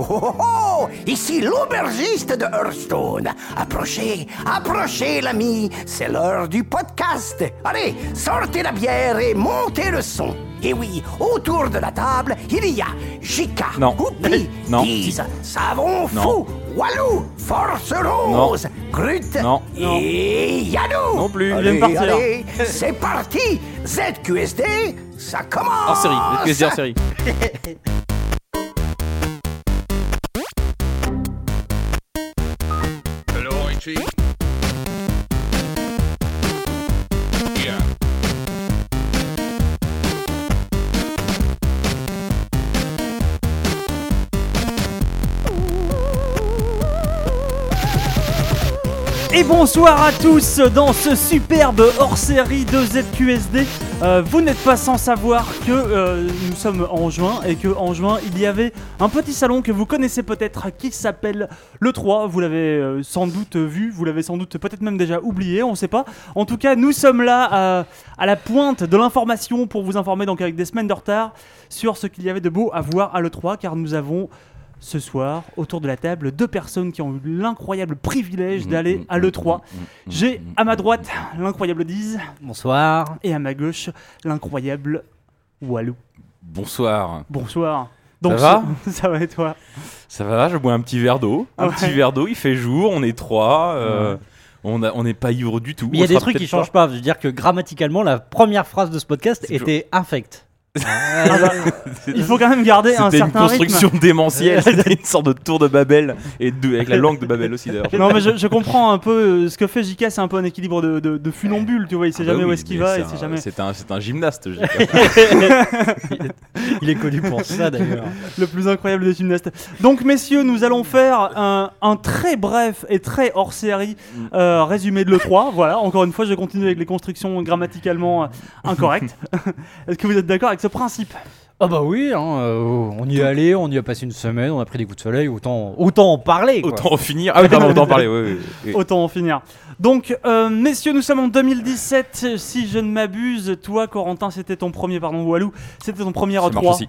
Oh, oh, oh Ici l'aubergiste de Hearthstone. Approchez, approchez, l'ami. C'est l'heure du podcast. Allez, sortez la bière et montez le son. Et oui, autour de la table, il y a Jika, Non. Oupi, Non. Guise, Savon Non. Fou, Walou, Force Rose, Grut et Yanou. Non plus. Allez, Il vient de partir. allez, c'est parti. ZQSD, ça commence. En série, QSD en série. Et bonsoir à tous dans ce superbe hors-série de ZQSD. Euh, vous n'êtes pas sans savoir que euh, nous sommes en juin et que en juin il y avait un petit salon que vous connaissez peut-être qui s'appelle le 3. Vous l'avez euh, sans doute vu, vous l'avez sans doute peut-être même déjà oublié, on ne sait pas. En tout cas, nous sommes là euh, à la pointe de l'information pour vous informer donc avec des semaines de retard sur ce qu'il y avait de beau à voir à l'E3 car nous avons ce soir, autour de la table, deux personnes qui ont eu l'incroyable privilège d'aller à l'E3. J'ai à ma droite l'incroyable Diz Bonsoir. et à ma gauche l'incroyable Walou. Bonsoir. Bonsoir. Ça va Ça va et toi? Ça va, je bois un petit verre d'eau. Un Ouais. petit verre d'eau, il fait jour, on est trois. euh, on n'est pas ivre du tout. Il y a des trucs qui peut-être changent pas. Je veux dire que grammaticalement, la première phrase de ce podcast était infect. Ah bah, Il faut quand même garder un C'était une certain construction rythme. démentielle, c'était une sorte de tour de Babel, et de, avec la langue de Babel aussi d'ailleurs. Non mais je, je comprends un peu euh, ce que fait JK, c'est un peu un équilibre de, de, de funambule, tu vois, il sait Ah bah jamais oui, où est-ce qu'il va c'est et c'est un- jamais C'est un, c'est un gymnaste, dirais. Il est connu pour ça d'ailleurs. le plus incroyable des gymnastes. Donc messieurs, nous allons faire un, un très bref et très hors série Mm. euh, résumé de l'E3. Voilà, encore une fois, je continue avec les constructions grammaticalement euh, incorrectes. Est-ce que vous êtes d'accord avec ce principe Ah bah oui, hein, euh, on y est allé, on y a passé une semaine, on a pris des coups de soleil, autant, autant en parler. Quoi. Autant en finir. Ah oui, pardon, autant en parler. oui, oui, oui. Autant en finir. Donc, euh, messieurs, nous sommes en 2017, si je ne m'abuse. Toi, Corentin, c'était ton premier, pardon, Walou, c'était ton premier Ça marche E3. aussi.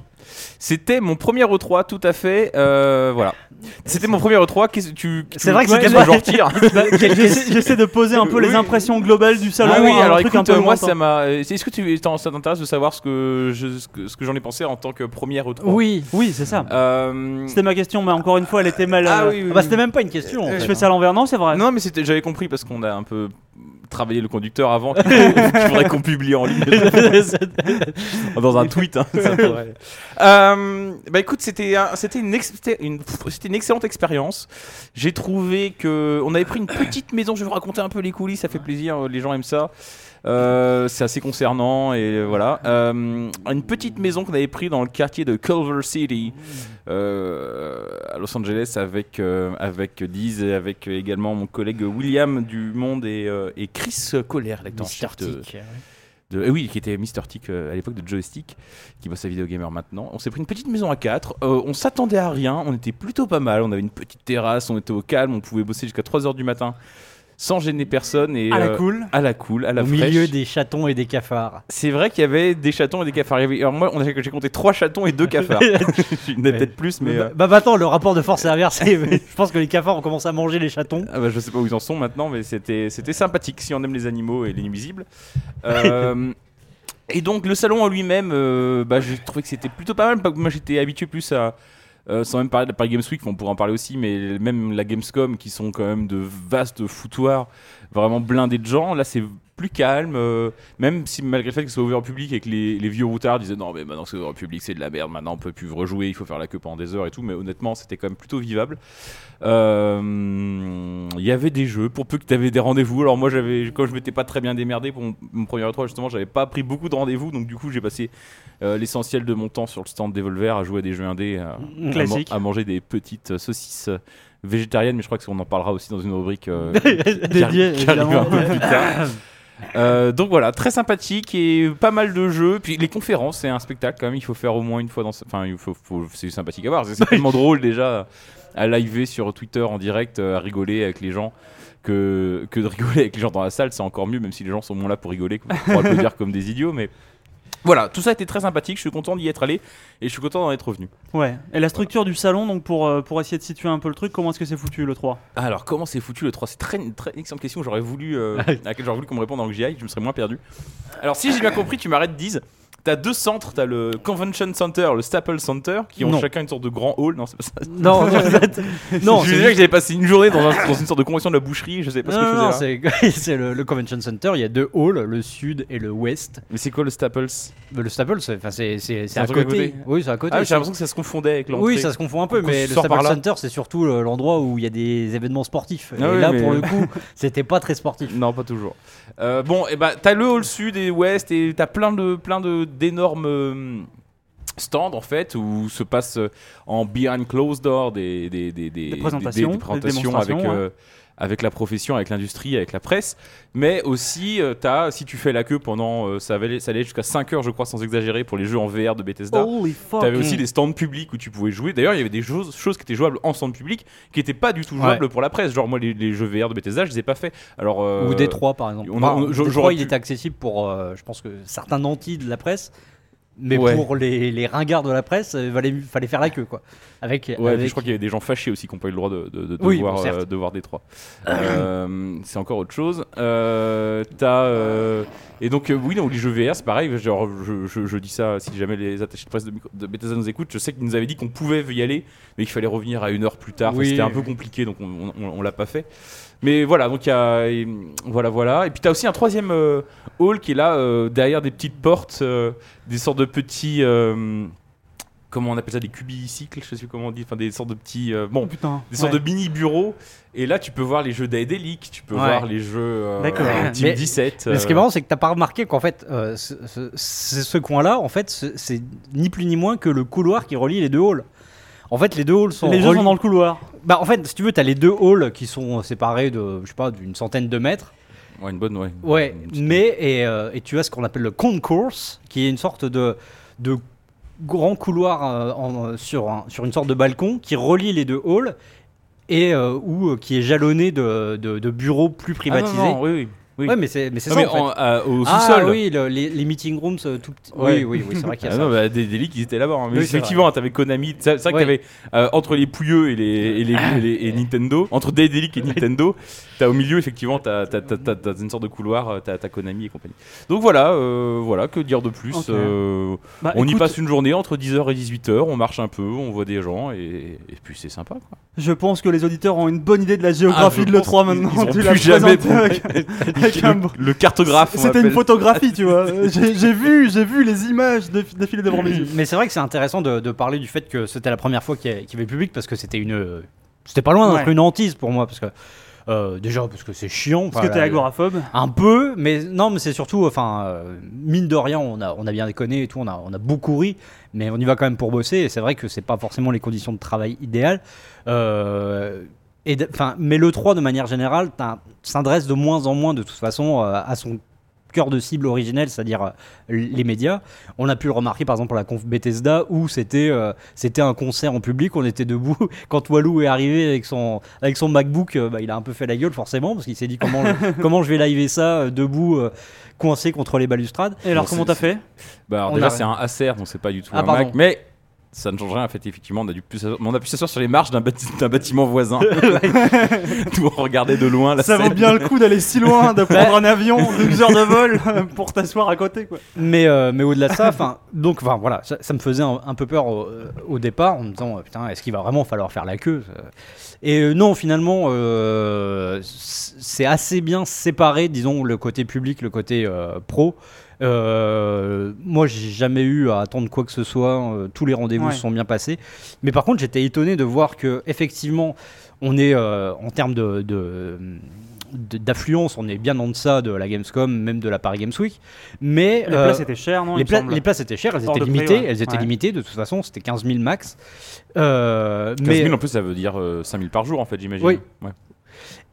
C'était mon premier E3, tout à fait. euh, voilà. C'était mon premier E3. Qu'est-ce que tu. C'est vrai que c'était que pas- Bah, J'essaie de poser un peu les impressions globales du salon. Ah oui, un alors truc écoute, un peu euh, moi ça m'a. Est-ce que tu ça t'intéresse de savoir ce que je, ce que, ce que j'en ai pensé en tant que première E3 Oui. Oui, c'est ça. Euh, C'était ma question, mais encore une fois, elle était mal. Ah euh, oui, oui, Ah bah oui. c'était même pas une question. en Je fais hein. ça à l'envers, non, c'est vrai. Non, mais j'avais compris parce qu'on a un peu travaillé le conducteur avant. qu'il faudrait qu'on publie en ligne dans un tweet. hein, ça pourrait. Euh, bah écoute, c'était, un- c'était une, ex- c'était une, c'était une excellente expérience. J'ai trouvé que on avait pris une petite maison. Je vais vous raconter un peu les coulisses, ça fait plaisir. Les gens aiment ça. Euh, c'est assez concernant et voilà. Euh, une petite maison qu'on avait pris dans le quartier de Culver City euh, à Los Angeles avec avec Diz et avec également mon collègue William du Monde et, et Chris Collier, l'acteur de, eh oui, qui était Mr. Tick euh, à l'époque de Joystick, qui bosse à Video Gamer maintenant. On s'est pris une petite maison à 4. on s'attendait à rien. On était plutôt pas mal. On avait une petite terrasse. On était au calme. On pouvait bosser jusqu'à 3h du matin sans gêner personne. Et, À la euh, cool. À la cool, à la Au fraîche. milieu des chatons et des cafards. C'est vrai qu'il y avait des chatons et des cafards. Alors moi, on a- j'ai compté 3 chatons et 2 cafards. Il y en a peut-être plus, mais. bah, euh, bah, bah, attends, le rapport de force est inversé. je pense que les cafards ont commencé à manger les chatons. Ah bah, je sais pas où ils en sont maintenant, mais c'était c'était sympathique si on aime les animaux et les nuisibles. Euh, et donc le salon en lui-même, euh, bah, j'ai trouvé que c'était plutôt pas mal. Moi j'étais habitué plus à, euh, sans même parler de la Paris Games Week, on pourrait en parler aussi, mais même la Gamescom qui sont quand même de vastes foutoirs, vraiment blindés de gens. Là c'est plus calme, euh, même si malgré le fait que ce soit ouvert au public et que les, les vieux routards disaient non mais maintenant c'est ouvert au public c'est de la merde, maintenant on peut plus rejouer, il faut faire la queue pendant des heures et tout, mais honnêtement c'était quand même plutôt vivable. Euh, Il y avait des jeux pour peu que tu avais des rendez-vous. Alors moi j'avais quand je m'étais pas très bien démerdé pour mon, mon premier E3 justement, j'avais pas pris beaucoup de rendez-vous donc du coup j'ai passé euh, l'essentiel de mon temps sur le stand Devolver à jouer à des jeux indés, à, à man- à, manger des petites saucisses végétariennes, mais je crois qu'on en parlera aussi dans une rubrique euh, qui arrive évidemment. un peu plus tard. Euh, donc voilà, très sympathique et pas mal de jeux. Puis les conférences, c'est un spectacle quand même. Il faut faire au moins une fois dans. Enfin, il faut, faut- c'est sympathique à voir. C'est tellement drôle déjà à liver sur Twitter en direct, euh, à rigoler avec les gens. Que, que de rigoler avec les gens dans la salle, c'est encore mieux, même si les gens sont moins là pour rigoler, pour applaudir comme des idiots. Mais Voilà, tout ça a été très sympathique. Je suis content d'y être allé et je suis content d'en être revenu. Ouais. Et la structure du salon, donc pour, euh, pour essayer de situer un peu le truc, comment est-ce que c'est foutu le 3 Alors, comment c'est foutu le 3 C'est très, une très excellente question. J'aurais voulu, euh, à laquelle j'aurais voulu qu'on me réponde en que j'y aille. Je me serais moins perdu. Alors, si j'ai bien compris, tu m'arrêtes, Diz. T'as deux centres, t'as le Convention Center, le Staples Center, qui ont Non. chacun une sorte de grand hall. Non, c'est pas ça. Non, non, je disais que j'avais passé une journée dans, un- dans une sorte de convention de la boucherie. Je sais pas ce que je faisais non, c'est le, le Convention Center. Il y a deux halls, le sud et le ouest. Mais c'est quoi le Staples? Le Staples, c'est à à côté. Oui, c'est à côté. Ah, j'ai l'impression que ça se confondait avec l'entrée. oui, ça se confond un peu, mais le Staples. Center, c'est surtout euh, l'endroit où il y a des événements sportifs. Ah et oui, là, mais- pour le coup, c'était pas très sportif. Non, pas toujours. Euh, bon, et bah, t'as le hall sud et ouest et t'as plein de plein de d'énormes euh, stands en fait où se passe euh, en behind closed door des des des, des, présentations, des présentations avec euh, avec la profession, avec l'industrie, avec la presse, mais aussi euh, si tu fais la queue pendant euh, ça allait ça allait jusqu'à 5 heures je crois sans exagérer pour les jeux en VR de Bethesda. Fuck T'avais aussi Mm. des stands publics où tu pouvais jouer. D'ailleurs, il y avait des choses, choses qui étaient jouables en stand public qui n'étaient pas du tout jouables pour la presse. Genre, moi, les, les jeux VR de Bethesda, je les ai pas fait. Alors, euh, Ou Détroit, par exemple. on a- on- Enfin, Détroit, il pu- était accessible pour, euh, je pense que certains nantis de la presse. Mais Ouais. pour les, les ringards de la presse, il fallait, fallait faire la queue, quoi. Avec, Ouais, avec- je crois qu'il y avait des gens fâchés aussi qui n'ont pas eu le droit de, de, de, de Oui, voir, bon, euh, de voir Détroit. Euh, c'est encore autre chose. Euh, t'as, euh, et donc, euh, oui, donc les jeux VR, c'est pareil. Genre, je, je, je dis ça si jamais les attachés de presse de, Bethesda nous écoutent. Je sais qu'ils nous avaient dit qu'on pouvait y aller, mais qu'il fallait revenir à une heure plus tard. Oui. C'était un peu compliqué, donc on, on, on l'a pas fait. Mais voilà, donc il y a. et, voilà, voilà. Et puis, tu as aussi un troisième euh, hall qui est là, euh, derrière des petites portes, euh, des sortes de petits. euh, comment on appelle ça Des cubicycles, je sais plus comment on dit. Enfin, des sortes de petits. euh, bon, Oh, putain. des sortes de mini bureaux et là tu peux voir les jeux d'Aedelic tu peux Ouais. voir les jeux euh, D'accord. Team Mais- 17 Mais ce qui est euh, marrant, c'est que t'as pas remarqué qu'en fait, euh, ce, ce- ce- ce coin-là, en fait, ce- c'est ni plus ni moins que le couloir qui relie les deux halls. En fait, les deux halls sont Les reli- sont dans le couloir. Bah, en fait, si tu veux, t'as les deux halls qui sont séparés de, je sais pas, d'une centaine de mètres. ouais, une bonne ouais Ouais, Une mais et, euh, et tu as ce qu'on appelle le concourse, qui est une sorte de, de grand couloir euh, en- sur, un- sur une sorte de balcon qui relie les deux halls et euh, où, euh, qui est jalonné de, de- de bureaux plus Ah, privatisés. non, non, oui oui oui Ouais, mais c'est mais c'est ça mais en fait. euh, au ah sous-sol oui, le- les, les meeting rooms euh, tout petits. Ouais. Oui, oui, oui, c'est vrai qu'il y a Ah ça. non, bah, des Daedalic, ils étaient là-bas. hein. Mais Oui, c'est effectivement, t'avais Konami. C'est c'est vrai Ouais. que t'avais euh, entre les Pouilleux et les, et les, et les- et Nintendo, entre Daedalic et Nintendo, t'as au milieu effectivement, t'as t'as- t'as- t'as- t'as une sorte de couloir, euh, t'as t'as Konami et compagnie. Donc voilà, euh, voilà, que dire de plus Ok. euh, Bah, On y écoute, passe une journée entre 10h et 18h, on marche un peu, on voit des gens et, et puis c'est sympa. Quoi. Je pense que les auditeurs ont une bonne idée de la géographie Ah, je de pense l'E3 qu'ils- maintenant. ils auront Tu l'as plus jamais présenté avec- avec un le, cartographe. C'était une photographie, tu vois. J'ai vu, j'ai vu les images défi- défiler devant mes yeux. Mais c'est vrai que c'est intéressant de, de parler du fait que c'était la première fois qu'il y, qu'il y avait public parce que c'était une. C'était pas loin d'être Ouais. une hantise pour moi parce que. euh, déjà parce que c'est chiant. Parce que t'es la- agoraphobe. Un peu, mais non, mais c'est surtout, enfin, euh, mine de rien, on a, on a bien déconné et tout, on a, on a beaucoup ri, mais on y va quand même pour bosser, et c'est vrai que c'est pas forcément les conditions de travail idéales. Euh, et de- enfin, mais le 3, de manière générale, s'adresse de moins en moins, de toute façon, euh, à son cœur de cible originel, c'est-à-dire euh, les médias. On a pu le remarquer par exemple pour la conf Bethesda où c'était euh, c'était un concert en public, on était debout. Quand Walou est arrivé avec son, avec son MacBook, euh, bah, il a un peu fait la gueule forcément parce qu'il s'est dit comment, le- comment je vais liver ça euh, debout, euh, coincé contre les balustrades. Et alors, Bon, comment t'as fait? Bah, alors déjà, a- c'est un Acer, donc c'est pas du tout Ah, un pardon. Mac, mais ça ne change rien. En fait, effectivement, on a, dû plus on a pu s'asseoir sur les marches d'un bâti- d'un bâtiment voisin. Tout on regardait de loin la Ça vaut bien le coup d'aller si loin, de prendre un avion, 12 heures de vol pour t'asseoir à côté, quoi. Mais, euh, mais au-delà de ça, enfin, donc, enfin, voilà, ça, ça me faisait un, un peu peur au, au départ en me disant, euh, putain, est-ce qu'il va vraiment falloir faire la queue Et euh, non, finalement, euh, c'est assez bien séparé, disons, le côté public, le côté euh, pro. Euh, moi, j'ai jamais eu à attendre quoi que ce soit. euh, tous les rendez-vous Ouais. se sont bien passés. Mais par contre, j'étais étonné de voir que effectivement, on est euh, en termes de, de- de- d'affluence, on est bien en deçà de la Gamescom, même de la Paris Games Week. Mais Les euh, places étaient chères, non les, pla- places étaient chères, elles Hors étaient prix, limitées, ouais. elles étaient Ouais. limitées de toute façon, c'était 15 000 max. Euh, 15 mais 000 en plus, ça veut dire euh, 5 000 par jour, en fait, j'imagine. Oui. Ouais.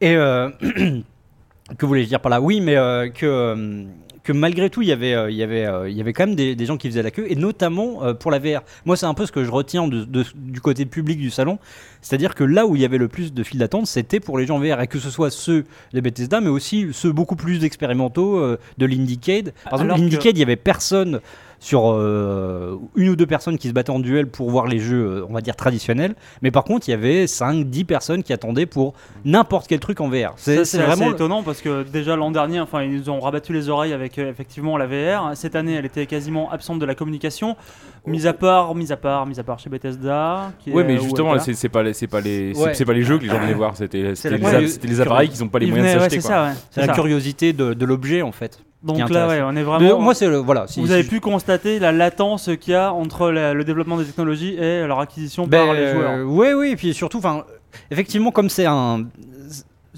et euh, que voulais-je dire par là? Oui, mais euh, que euh, que malgré tout, il y avait, euh, il y avait, euh, il y avait quand même des, des gens qui faisaient la queue, et notamment euh, pour la VR. Moi, c'est un peu ce que je retiens de- de- du côté public du salon, c'est-à-dire que là où il y avait le plus de files d'attente, c'était pour les gens VR, et que ce soit ceux de Bethesda, mais aussi ceux beaucoup plus expérimentaux de l'Indiecade. Par exemple, l'Indiecade, il y avait personne sur euh, une ou deux personnes qui se battaient en duel pour voir les jeux, euh, on va dire traditionnels. Mais par contre, il y avait 5-10 personnes qui attendaient pour n'importe quel truc en VR. C'est vraiment étonnant parce que déjà l'an dernier, enfin, ils nous ont rabattu les oreilles avec euh, effectivement la VR. Cette année, elle était quasiment absente de la communication, mis à part, mis à part, mis à part chez Bethesda. Qui Ouais, est- mais justement, c'est pas les, c'est pas les, c'est- Ouais. c'est pas les jeux que les gens venaient voir. C'était, les, les appareils qui n'ont pas les moyens de s'acheter. c'est la ça. curiosité de, de l'objet en fait. Donc là, ouais, on est Mais vraiment. moi, c'est le- voilà. si- vous si avez pu constater la latence qu'il y a entre la- le développement des technologies et leur acquisition Ben, par les joueurs. euh, ouais, oui, et puis surtout, enfin, effectivement, comme c'est un,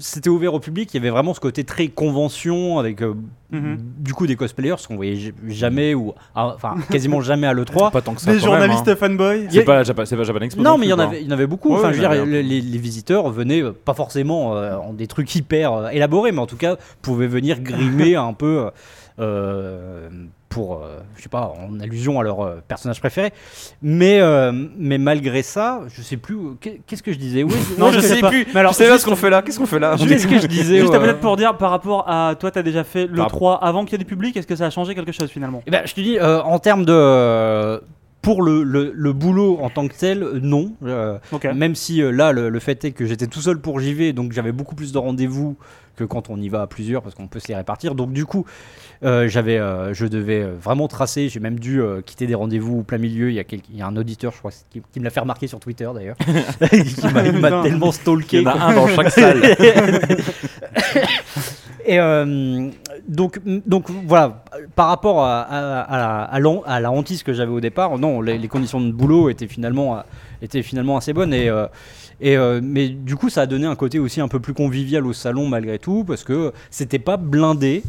c'était ouvert au public, il y avait vraiment ce côté très convention avec euh, Mhm. du coup des cosplayers qu'on voyait j- jamais ou, ah, enfin, quasiment jamais à l'E3. Pas tant que ça. Des quand même, journalistes hein. fanboys. C'est pas, Japan- c'est pas Japan Expo. Non, mais il y en avait, il y en avait beaucoup. Ouais, enfin, ouais, je veux dire, les, les- les visiteurs venaient euh, pas forcément euh, en des trucs hyper euh, élaborés, mais en tout cas pouvaient venir grimer un peu euh, pour, euh, je sais pas, en allusion à leur euh, personnage préféré. Mais, euh, mais malgré ça, je sais plus. euh, qu'est- Qu'est-ce que je disais Oui, Non, je sais plus. Mais alors, je sais pas juste- ce qu'on fait là. Qu'est-ce qu'on fait là Qu'est-ce que je disais Juste ouais. peut-être pour dire par rapport à toi, t'as déjà fait le Par- 3 avant qu'il y ait du public. Est-ce que ça a changé quelque chose finalement? Eh ben, je te dis, euh, en termes de. Pour le, le- le boulot en tant que tel, euh, non. Euh. Même si euh, là, le, le fait est que j'étais tout seul pour JV, donc j'avais beaucoup plus de rendez-vous que quand on y va à plusieurs, parce qu'on peut se les répartir. Donc du coup, euh, j'avais, euh, je devais vraiment tracer. J'ai même dû euh, quitter des rendez-vous au plein milieu. Il y, a quel- il y a un auditeur, je crois, qui, qui me l'a fait remarquer sur Twitter d'ailleurs, qui m'a- il tellement Il stalké. y en a un dans chaque salle. Et euh, donc, donc voilà, par rapport à, à, à la, hantise que j'avais au départ, non, les, conditions de boulot étaient finalement, euh, étaient finalement assez bonnes. Et, euh, et, mais du coup, ça a donné un côté aussi un peu plus convivial au salon malgré tout, parce que c'était pas blindé.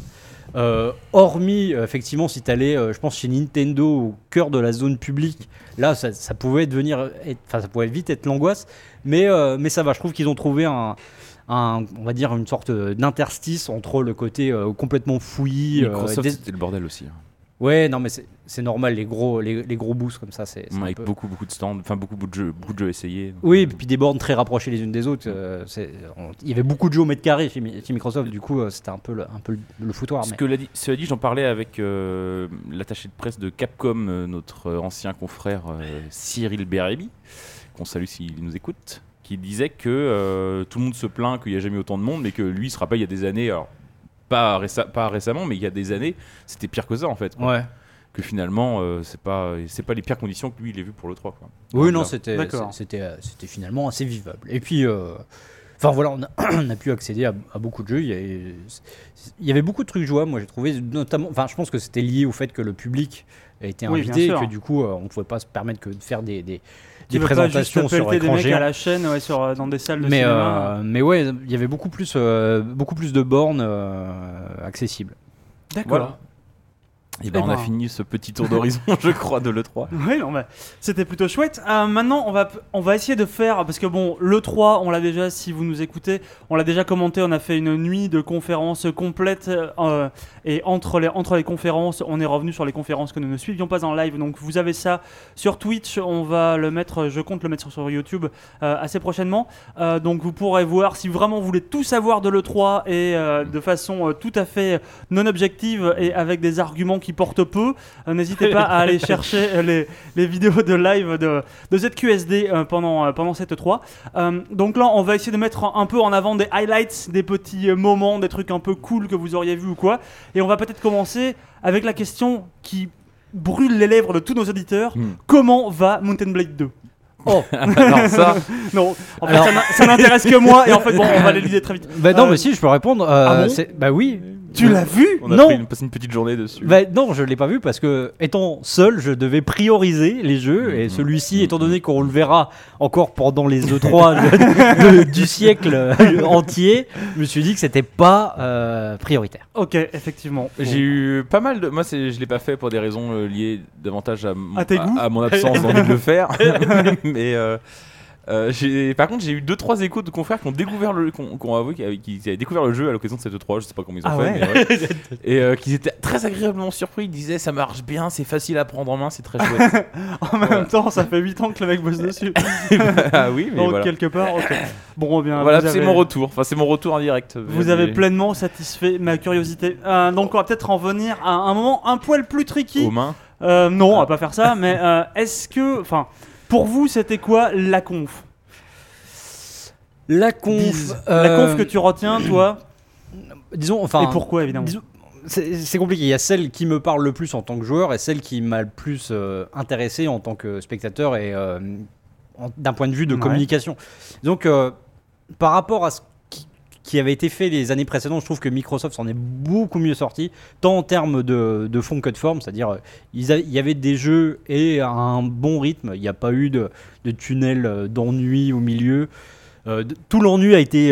Hormis, effectivement, si tu allais, je pense, chez Nintendo, au cœur de la zone publique, là, ça, pouvait devenir, être- ça pouvait vite être l'angoisse. Mais, mais ça va, je trouve qu'ils ont trouvé un, un- on va dire, une sorte d'interstice entre le côté euh, complètement fouillis. euh, Microsoft, des- c'était le bordel aussi. hein. Ouais, non, mais c'est normal, les gros, les, les gros boosts comme ça, c'est. Avec peu- beaucoup, beaucoup de stands, enfin beaucoup, beaucoup de jeux, beaucoup de jeux essayés. Oui, et puis des bornes très rapprochées les unes des autres. euh, on- Il y avait beaucoup de jeux au mètre carré chez, Mi- chez Microsoft, du coup, euh, c'était un peu le, un peu le, le foutoir. Ce mais- que l'a dit, cela dit, j'en parlais avec euh, l'attaché de presse de Capcom, notre ancien confrère Cyril Bérébi, qu'on salue s'il nous écoute, qui disait que euh, tout le monde se plaint qu'il n'y a jamais eu autant de monde, mais que lui il se rappelle il y a des années, alors pas, réce- pas récemment, mais il y a des années, c'était pire que ça en fait. quoi. Ouais. Que finalement, euh, c'est pas, c'est pas les pires conditions que lui il a vu pour le 3. Quoi. Oui, non, c'était euh, c'était finalement assez vivable. Et puis, euh, enfin voilà, on a, on a pu accéder à, à beaucoup de jeux. Il y, avait, il y avait beaucoup de trucs jouables, moi j'ai trouvé, notamment, enfin je pense que c'était lié au fait que le public était invité et que du coup euh, on ne pouvait pas se permettre que de faire des, des présentations sur des écran géant. à la chaîne ouais, sur, euh, dans des salles de Mais, cinéma. euh, mais ouais, il y avait beaucoup plus, euh, beaucoup plus de bornes euh, accessibles. D'accord. Voilà. Et ben, Eh on a ben. fini ce petit tour d'horizon, je crois, de l'E3. Oui, non, mais c'était plutôt chouette. Euh, maintenant, on va, on va essayer de faire, parce que bon, le 3, on l'a déjà, si vous nous écoutez, on l'a déjà commenté, on a fait une nuit de conférences complète, euh, et entre les, entre les conférences, on est revenu sur les conférences que nous ne suivions pas en live, donc vous avez ça sur Twitch, on va le mettre, je compte le mettre sur, sur YouTube euh, assez prochainement, Euh, donc vous pourrez voir si vraiment vous voulez tout savoir de l'E3 et euh, de façon euh, tout à fait non objective et avec des arguments qui portent peu, euh, n'hésitez pas à aller chercher euh, les, les vidéos de live de, de ZQSD euh, pendant, euh, pendant cette 3. Euh, donc là, on va essayer de mettre un, peu en avant des highlights, des petits moments, des trucs un peu cool que vous auriez vu ou quoi. Et on va peut-être commencer avec la question qui brûle les lèvres de tous nos auditeurs. Hmm. Comment va Mountain Blade 2 Oh, Alors ça, Non, en fait, Alors- ça n'intéresse que moi et en fait, bon, on va l'éluder très vite. bah non, Euh, mais si, je peux répondre. euh, ah bon? bah oui. Tu l'as vu on a Non. pris une, passé une petite journée dessus. Bah non, je l'ai pas vu parce que étant seul, je devais prioriser les jeux et Mhm. celui-ci, étant donné qu'on le verra encore pendant les E3 de- de- du siècle entier, je me suis dit que c'était pas euh, prioritaire. Ok, effectivement. J'ai eu pas mal de. Moi, je l'ai pas fait pour des raisons euh, liées davantage à, goûts mon absence d'envie de le faire. Mais euh, euh, par contre, j'ai eu deux trois échos de confrères qui ont découvert le, qui ont, qui ont avoué qu'ils avaient- découvert le jeu à l'occasion de cette 3 Je sais pas comment ils ont Ah fait, ouais mais ouais. et euh, qu'ils étaient très agréablement surpris. Ils disaient ça marche bien, c'est facile à prendre en main, c'est très chouette. En même Voilà. temps, ça fait 8 ans que le mec bosse dessus. ah oui, mais Donc, voilà. quelque part, ok. Bon, eh bien, Voilà, c'est avez- mon retour. Enfin, c'est mon retour en direct. Vous avez pleinement satisfait ma curiosité. Euh, donc on va peut-être en venir à un moment un poil plus tricky. aux mains. Non, on va pas faire ça, mais est-ce que. Enfin, pour vous, c'était quoi la conf? La conf. Euh, La conf que tu retiens, toi? Disons, enfin. Et pourquoi, évidemment? disons- c'est compliqué. Il y a celle qui me parle le plus en tant que joueur et celle qui m'a le plus euh, intéressé en tant que spectateur et euh, d'un point de vue de Ouais. communication. Donc, euh, par rapport à ce qui, avait été fait les années précédentes, je trouve que Microsoft s'en est beaucoup mieux sorti, tant en termes de, de fond que de forme. C'est-à-dire, euh, il y avait des jeux et un bon rythme. Il n'y a pas eu de, tunnel euh, d'ennui au milieu. Euh, tout l'ennui a été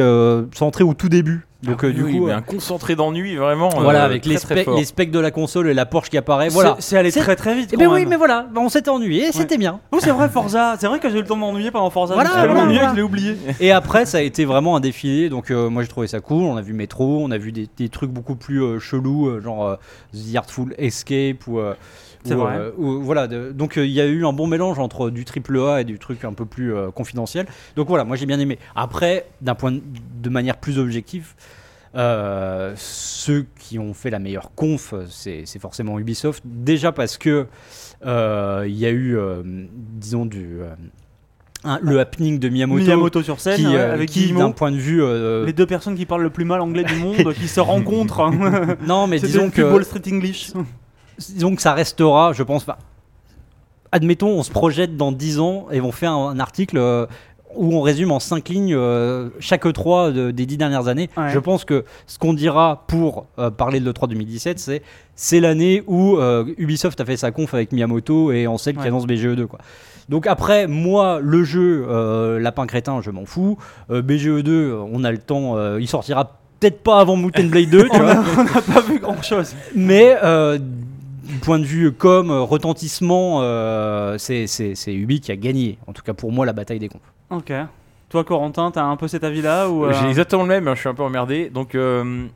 centré au tout début. Donc, Ah euh, du oui, coup, mais euh, un concentré d'ennui, vraiment. voilà, euh, avec les, très, specs- les specs de la console et la Porsche qui apparaît. Voilà. C'est- allé très très vite. Eh quand ben oui, mais voilà, bah, on s'était ennuyé et c'était bien. Oui, c'est vrai, Forza. C'est vrai que j'ai eu le temps de m'ennuyer pendant Forza. Voilà, voilà, ennuyé voilà. que je l'ai oublié. Et après, ça a été vraiment un défilé. Donc, euh, moi, j'ai trouvé ça cool. On a vu Metro, on a vu des, des trucs beaucoup plus euh, chelous, euh, genre euh, The Artful Escape ou. C'est vrai. euh, voilà, de- donc euh, il y a eu un bon mélange entre du triple A et du truc un peu plus euh, confidentiel. Donc voilà, moi j'ai bien aimé. Après, d'un point de, de manière plus objective, euh, ceux qui ont fait la meilleure conf, c'est forcément Ubisoft. Déjà parce que euh, il y a eu, euh, disons, du, un- le happening de Miyamoto, Miyamoto sur scène, qui, ouais, avec qui, d'un point de vue, Les deux personnes qui parlent le plus mal anglais du monde, qui se rencontrent. hein. non, mais disons que Wall Street English. Disons que ça restera, je pense. admettons, on se projette dans 10 ans et on fait un, un article euh, où on résume en 5 lignes euh, chaque E3 de- des 10 dernières années. Ouais. Je pense que ce qu'on dira pour euh, parler de l'E3 2017, c'est c'est l'année où euh, Ubisoft a fait sa conf avec Miyamoto et Ansel qui Ouais. annonce BGE2. Quoi. Donc après, moi, le jeu Lapin Crétin, je m'en fous. Euh, BGE2, euh, on a le temps, il sortira peut-être pas avant Mountain Blade 2, tu On n'a pas vu grand chose. Mais du point de vue comme euh, retentissement, euh, c'est c'est- c'est Ubi qui a gagné. En tout cas pour moi, la bataille des confs. Ok. Toi, Corentin, t'as un peu cet avis-là ou euh, J'ai exactement le même, hein, je suis un peu emmerdé. Donc, euh,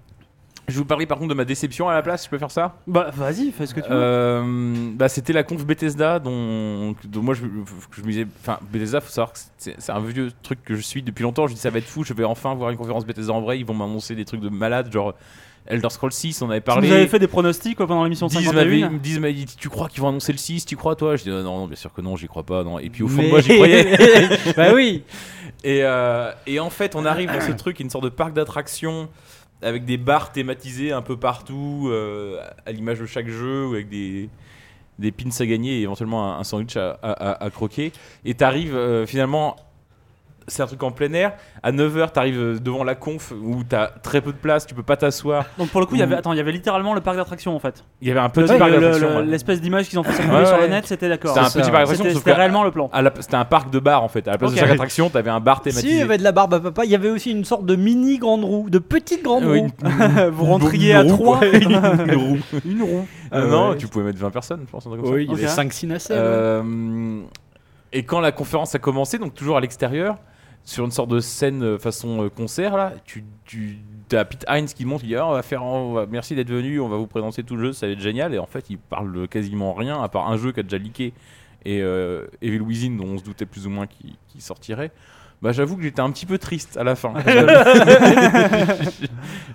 je vais vous parler par contre de ma déception à la place, je peux faire ça? Bah, vas-y, fais ce que tu veux. Euh, bah, C'était la conf Bethesda, dont, dont moi je, je me disais. Enfin, Bethesda, faut savoir que c'est c'est un vieux truc que je suis depuis longtemps. Je dis ça va être fou, je vais enfin voir une conférence Bethesda en vrai. Ils vont m'annoncer des trucs de malade, genre Elder Scrolls 6, on avait parlé. Vous avez fait des pronostics quoi, pendant l'émission 10 m'avaient- 51 ils me disent, dit, tu crois qu'ils vont annoncer le 6, tu crois toi? Je dis non, non, bien sûr que non, j'y crois pas. Non. Et puis au fond de moi, j'y croyais. bah oui. Et, euh, et en fait, on arrive dans ce truc, une sorte de parc d'attractions avec des bars thématisés un peu partout, euh, à l'image de chaque jeu, ou avec des, des pins à gagner et éventuellement un, un sandwich à, à- à- à croquer. Et t'arrives euh, finalement. C'est un truc en plein air. À 9h, t'arrives devant la conf où t'as très peu de place, tu peux pas t'asseoir. Donc pour le coup, il y avait, Ou- attends, il y avait littéralement le parc d'attractions en fait. Il y avait un petit le- parc le- d'attractions. le- ouais. L'espèce d'image qu'ils ont fait circuler Ouais, sur le ouais. net, c'était d'accord. C'était un petit parc d'attractions, C'était sauf c'était que réellement le plan. à la- C'était un parc de bar en fait. À la place Ok. de chaque attraction, t'avais un bar Si, il thématisé. y avait de la barbe à papa. Il y avait aussi une sorte de mini grande roue, de petite grande Oui, roue. Vous rentriez à roue, 3 quoi. Une roue. Une roue. Euh, Euh, non, tu pouvais mettre 20 personnes, je pense, un truc comme ça. Oui, il y avait Ok. 5-6 nacelles. Euh, et quand la conférence a commencé, donc toujours à l'extérieur, sur une sorte de scène euh, façon euh, concert, là, tu, tu as Pete Hines qui monte, il dit Ah, on va faire, on va- merci d'être venu, on va vous présenter tout le jeu, ça va être génial. Et en fait, il parle de quasiment rien, à part un jeu qui a déjà leaké et euh, Evil Within, dont on se doutait plus ou moins qu'il sortirait. Bah, j'avoue que j'étais un petit peu triste à la fin.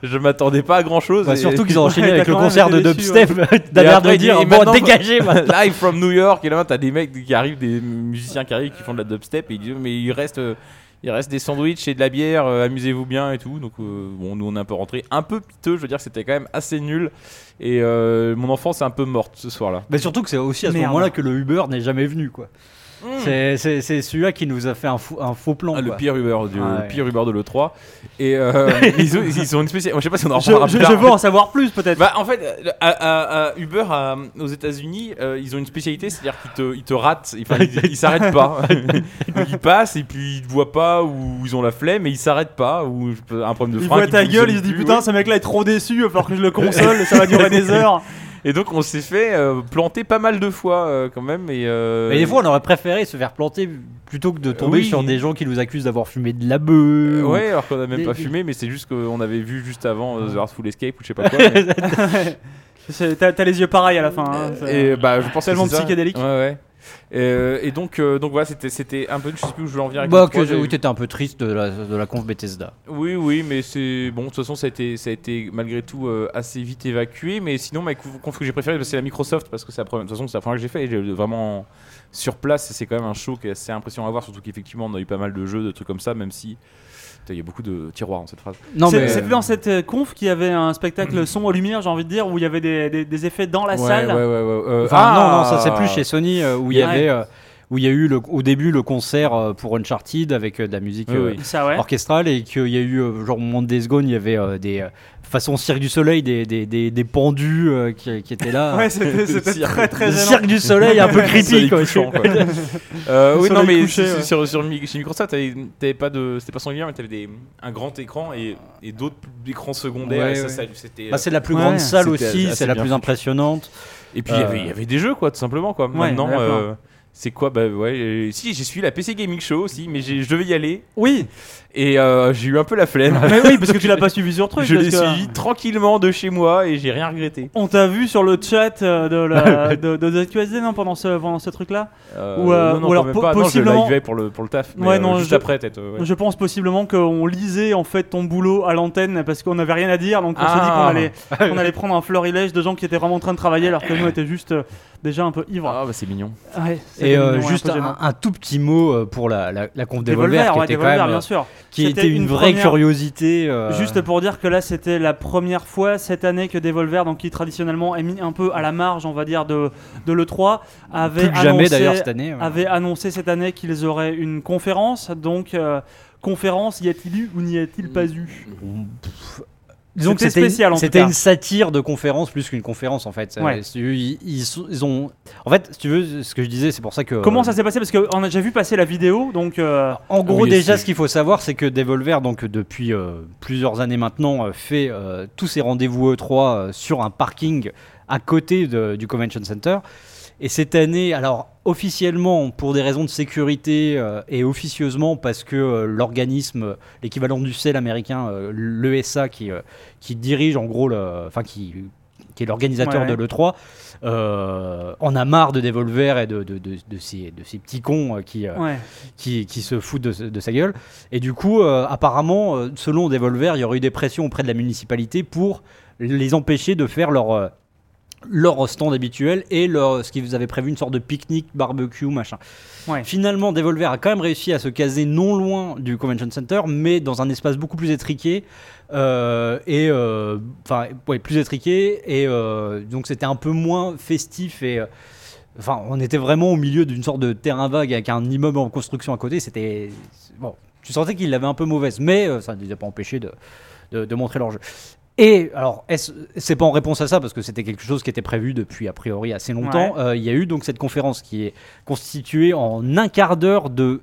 je m'attendais pas à grand chose. Bah, surtout qu'ils ont enchaîné Ouais, avec le concert de dubstep. Et l'air après, de dire bon, dégagez. Live from New York et là t'as des mecs qui arrivent, des musiciens qui arrivent qui font de la dubstep et ils disent mais il reste, euh, il reste des sandwichs et de la bière, euh, amusez-vous bien et tout. Donc euh, bon nous on est un peu rentré un peu piteux, je veux dire que c'était quand même assez nul et euh, mon enfance est un peu morte ce soir-là. Mais surtout que c'est aussi à ce Merde. moment-là que le Uber n'est jamais venu. quoi. C'est- C'est celui-là qui nous a fait un fou- un faux plan. Ah, le pire Uber du, Ah le pire Uber de l'E3 et euh, ils, ont, ils ont une spéciale je sais pas si on en reparlera je- plus je tard. veux en savoir plus peut-être. Bah, en fait, à, à- à Uber aux États-Unis, euh, ils ont une spécialité, c'est-à-dire qu'ils te, ils te ratent, ils, ils s'arrêtent pas. Ils passent et puis ils te voient pas ou ils ont la flemme et ils s'arrêtent pas ou un problème de frein. voit qui ta gueule, il se plus, putain, ouais. ce mec là est trop déçu, il va falloir que je le console, ça va durer des heures. Et donc on s'est fait euh, planter pas mal de fois euh, quand même. Et, euh, Mais des fois, on aurait préféré se faire planter plutôt que de tomber Oui. sur des gens qui nous accusent d'avoir fumé de la bœuf. euh, ouais, alors qu'on a même Des- pas fumé, mais c'est juste qu'on avait vu juste avant euh, The Artful Escape ou je sais pas quoi. mais- C'est- T'as t'as les yeux pareils à la fin. hein, c'est- Et bah, je pense que Tellement c'est ça. psychédélique. Ouais, ouais. Euh, et donc, euh, donc voilà, c'était, c'était un peu, je sais plus où je voulais en venir avec Bah, que, 3, oui, t'étais un peu triste de la, de la conf Bethesda. oui, oui, mais c'est bon. De toute façon, ça a été, ça a été malgré tout euh, assez vite évacué. Mais sinon, ma conf que j'ai préférée, c'est la Microsoft parce que c'est la première. De toute façon, c'est la première que j'ai fait. Et j'ai vraiment sur place, c'est quand même un show qui est assez impressionnant à voir. Surtout qu'effectivement, on a eu pas mal de jeux, de trucs comme ça, même si il y a beaucoup de tiroirs dans cette phrase. Non, C'est- mais. C'était dans cette euh, conf qu'il y avait un spectacle son aux lumières, j'ai envie de dire, où il y avait des, des- des effets dans la salle. Ouais, ouais, ouais. ouais, euh, Enfin, ah non, non, ça c'est plus chez Sony euh, où il y avait. Où il y a eu le- au début le concert euh, pour Uncharted avec euh, de la musique Oui, euh, oui. Ça, ouais. orchestrale et qu'il y a eu euh, genre au moment de Days Gone il y avait euh, des euh, façon Cirque du Soleil des, des, des, des pendus euh, qui, qui étaient là Ouais, c'était très très le. Cirque du Soleil un peu creepy Soleil quoi. couchant, quoi. Euh, oui, non, mais couché, sur- ouais. sur, sur, chez Microsoft, t'avais pas de, c'était pas singulier, mais t'avais des, un grand écran et, et d'autres écrans secondaires. Ouais. Bah, c'est la plus Ouais. grande salle aussi, c'est la plus impressionnante. et puis il y avait- euh, il y avait des jeux, quoi, tout simplement, quoi. Maintenant, c'est quoi Bah ouais, euh, si j'ai suivi la PC Gaming Show aussi, mais je devais y aller. Oui, et euh, j'ai eu un peu la flemme. mais oui, parce que tu l'as pas suivi sur truc. je parce l'ai que suivi tranquillement de chez moi et j'ai rien regretté. On t'a vu sur le chat euh, de la de, de ZQSD non pendant ce pendant ce truc là. Euh, Ou, euh, non, non, ou alors même po- pas. Non, je possiblement- pour le pour le taf. mais, Ouais, euh, non, juste je- après peut-être. ouais. Je pense possiblement qu'on lisait en fait ton boulot à l'antenne parce qu'on n'avait rien à dire donc on s'est dit qu'on Ah. allait on allait prendre un florilège de gens qui étaient vraiment en train de travailler alors que nous on était juste euh, déjà un peu ivres. Ah bah c'est mignon. Ouais, c'était Et euh, mignon, juste un peu gênant. un, un tout petit mot euh, pour la, la, la conf Des Devolver, Volver, qui ouais, était des quand Volver, même bien euh, sûr. Qui était une, une vraie première- curiosité. euh, Juste pour dire que là c'était la première fois cette année que Devolver, donc qui traditionnellement est mis un peu à la marge, on va dire, de, de l'E3, avait plus que jamais annoncé- d'ailleurs cette année. ouais. avait annoncé cette année qu'ils auraient une conférence. Donc, euh, conférence, y a-t-il eu ou n'y a-t-il pas eu? Disons que C'était une- spécial, en tout C'était une satire de conférence plus qu'une conférence en fait. Ouais. Euh, ils, ils sont- ils ont. En fait, si tu veux, ce que je disais, c'est pour ça que. Comment ça s'est passé? Parce qu'on a déjà vu passer la vidéo, donc. euh, En gros, Oui, déjà, ce qu'il faut savoir, c'est que Devolver, donc depuis euh, plusieurs années maintenant, euh, fait euh, tous ses rendez-vous E3 euh, sur un parking à côté de- du Convention Center. Et cette année, alors officiellement pour des raisons de sécurité euh, et officieusement parce que euh, l'organisme, l'équivalent du CEL américain, euh, l'ESA, qui, qui dirige en gros, enfin qui, qui est l'organisateur Ouais, de l'E3, euh, en a marre de Devolver et de, de, de, de ces, de ces petits cons qui, euh, ouais. qui, qui se foutent de, sa gueule. Et du coup, euh, apparemment, selon Devolver, il y aurait eu des pressions auprès de la municipalité pour les empêcher de faire leur, leur stand habituel et leur, ce qu'ils avaient prévu, une sorte de pique-nique, barbecue, machin. Ouais. Finalement, Devolver a quand même réussi à se caser non loin du Convention Center, mais dans un espace beaucoup plus étriqué. euh, et euh, enfin ouais, plus étriqué et euh, donc c'était un peu moins festif et Enfin, on était vraiment au milieu d'une sorte de terrain vague avec un immeuble en construction à côté. C'était. Bon, tu sentais qu'ils l'avaient un peu mauvaise, mais ça ne les a pas empêchés de, de, de montrer leur jeu. Et alors, c'est pas en réponse à ça, parce que c'était quelque chose qui était prévu depuis a priori assez longtemps. euh, Il y a eu donc cette conférence qui est constituée en un quart d'heure de.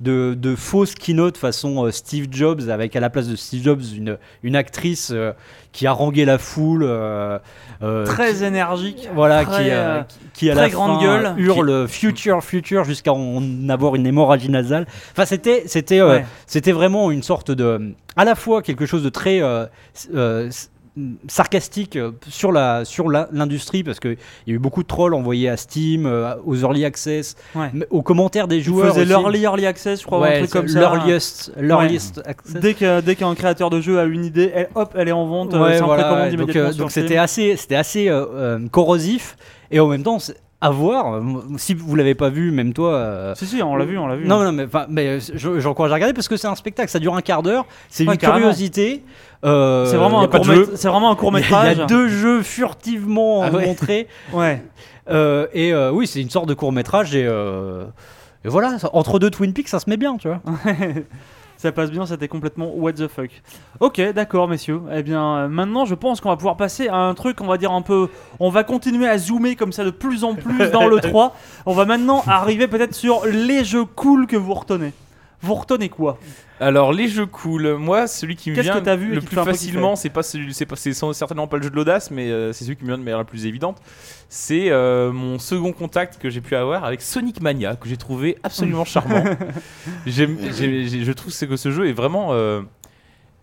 De, de fausses keynote façon euh, Steve Jobs avec à la place de Steve Jobs une, une actrice euh, qui haranguait la foule euh, Très énergique. voilà, très, qui, qui- qui à très la grande fin, gueule. hurle future, future jusqu'à en avoir une hémorragie nasale. Enfin, c'était, c'était, Ouais. c'était vraiment une sorte de, à la fois quelque chose de très sarcastique euh, sur la sur l'industrie parce que il y a eu beaucoup de trolls envoyés à Steam, euh, aux early access, Ouais. aux commentaires des Ils joueurs. faisaient aussi. l'early early access, je crois, ou un Ouais, truc comme ça. l'earliest, l'earliest access. Dès que- dès qu'un créateur de jeu a une idée, elle, hop, elle est en vente, euh, Ouais, voilà, ouais. donc c'était assez c'était assez corrosif et en même temps à voir si vous l'avez pas vu même toi euh, Si, si, on l'a vu, on l'a vu. non, hein. non, mais, mais euh, je- j'encourage à regarder parce que c'est un spectacle, ça dure un quart d'heure, c'est Ouais, une carrément. curiosité. euh, c'est vraiment, vraiment un court métrage. Il y a deux jeux furtivement Ah ouais. montrés. Ouais. euh, et oui, c'est une sorte de court métrage et, et voilà, entre deux Twin Peaks, ça se met bien, tu vois. Ça passe bien, c'était complètement what the fuck. Ok, d'accord, messieurs. Eh bien, euh, maintenant, je pense qu'on va pouvoir passer à un truc, on va dire un peu. On va continuer à zoomer comme ça de plus en plus dans le 3. On va maintenant arriver peut-être sur les jeux cool que vous retenez. Vous retenez quoi Alors les jeux cool, moi celui qui me Qu'est-ce vient que t'as vu et le qui te plus fait un peu facilement, c'est pas celui, c'est pas, c'est sans- certainement pas le jeu de l'audace, mais euh, c'est celui qui me vient de manière la plus évidente. C'est euh, mon second contact que j'ai pu avoir avec Sonic Mania que j'ai trouvé absolument charmant. J'aime- j'ai- j'ai- je trouve c'est que ce jeu est vraiment euh,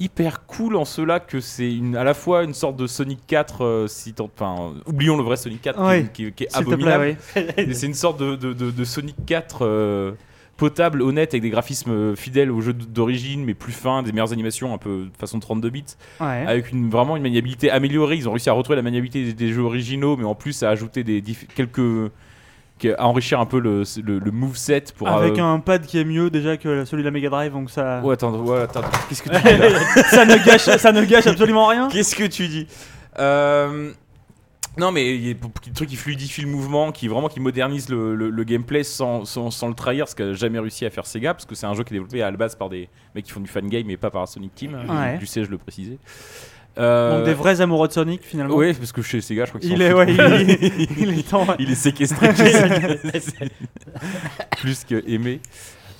hyper cool en cela que c'est une, à la fois une sorte de Sonic 4, euh, si tant- enfin, euh, oublions le vrai Sonic 4 qui- Ouais. qui, qui est S'il te abominable. plaît, oui. Et c'est une sorte de, de- de- de Sonic 4 euh, potable, honnête, avec des graphismes euh, fidèles au jeu d'origine, mais plus fins, des meilleures animations, un peu de façon 32 bits, Ouais. avec une, vraiment une maniabilité améliorée. Ils ont réussi à retrouver la maniabilité des, des jeux originaux, mais en plus à ajouter des quelques. à enrichir un peu le, le, le moveset pour. Avec euh, un pad qui est mieux déjà que celui de la Mega Drive, donc ça, Ouais, attends, ouais, attends, qu'est-ce que tu dis ça ne gâche, ça ne gâche absolument rien. Qu'est-ce que tu dis? Euh, Non, mais il y a beaucoup de trucs qui fluidifient le mouvement, qui vraiment qui modernise le, le- le gameplay sans, sans, sans le trahir, ce qu'a jamais réussi à faire Sega, parce que c'est un jeu qui est développé à la base par des mecs qui font du fan game et pas par Sonic Team. Ouais. Du sais, je le précisais. Euh, Donc des vrais amoureux de Sonic finalement. Ouais, parce que chez Sega, je crois qu'ils Il est, foutent. ouais, il, il est temps. Il est séquestré. plus que aimé.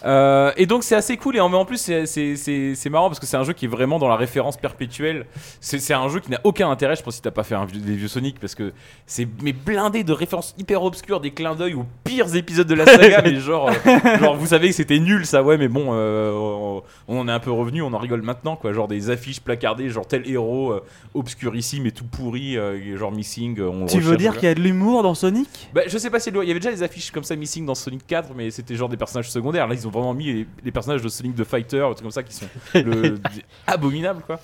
Euh, et donc c'est assez cool et en, en plus c'est- marrant parce que c'est un jeu qui est vraiment dans la référence perpétuelle. C'est un jeu qui n'a aucun intérêt, je pense si t'as pas fait un vieux- des vieux Sonic parce que c'est mais blindé de références hyper obscures, des clins d'œil aux pires épisodes de la saga, mais genre, euh, genre vous savez que c'était nul ça ouais mais bon euh, on, on en est un peu revenu, on en rigole maintenant quoi, genre des affiches placardées genre tel héros obscurissime et tout pourri, genre missing. on Tu veux dire qu'il y a de l'humour dans Sonic? Bah, je sais pas si il y avait déjà des affiches comme ça Missing dans Sonic 4, mais c'était genre des personnages secondaires. Là, ils ont vraiment mis les, les personnages de Sonic the Fighter, des trucs comme ça qui sont le- abominables quoi.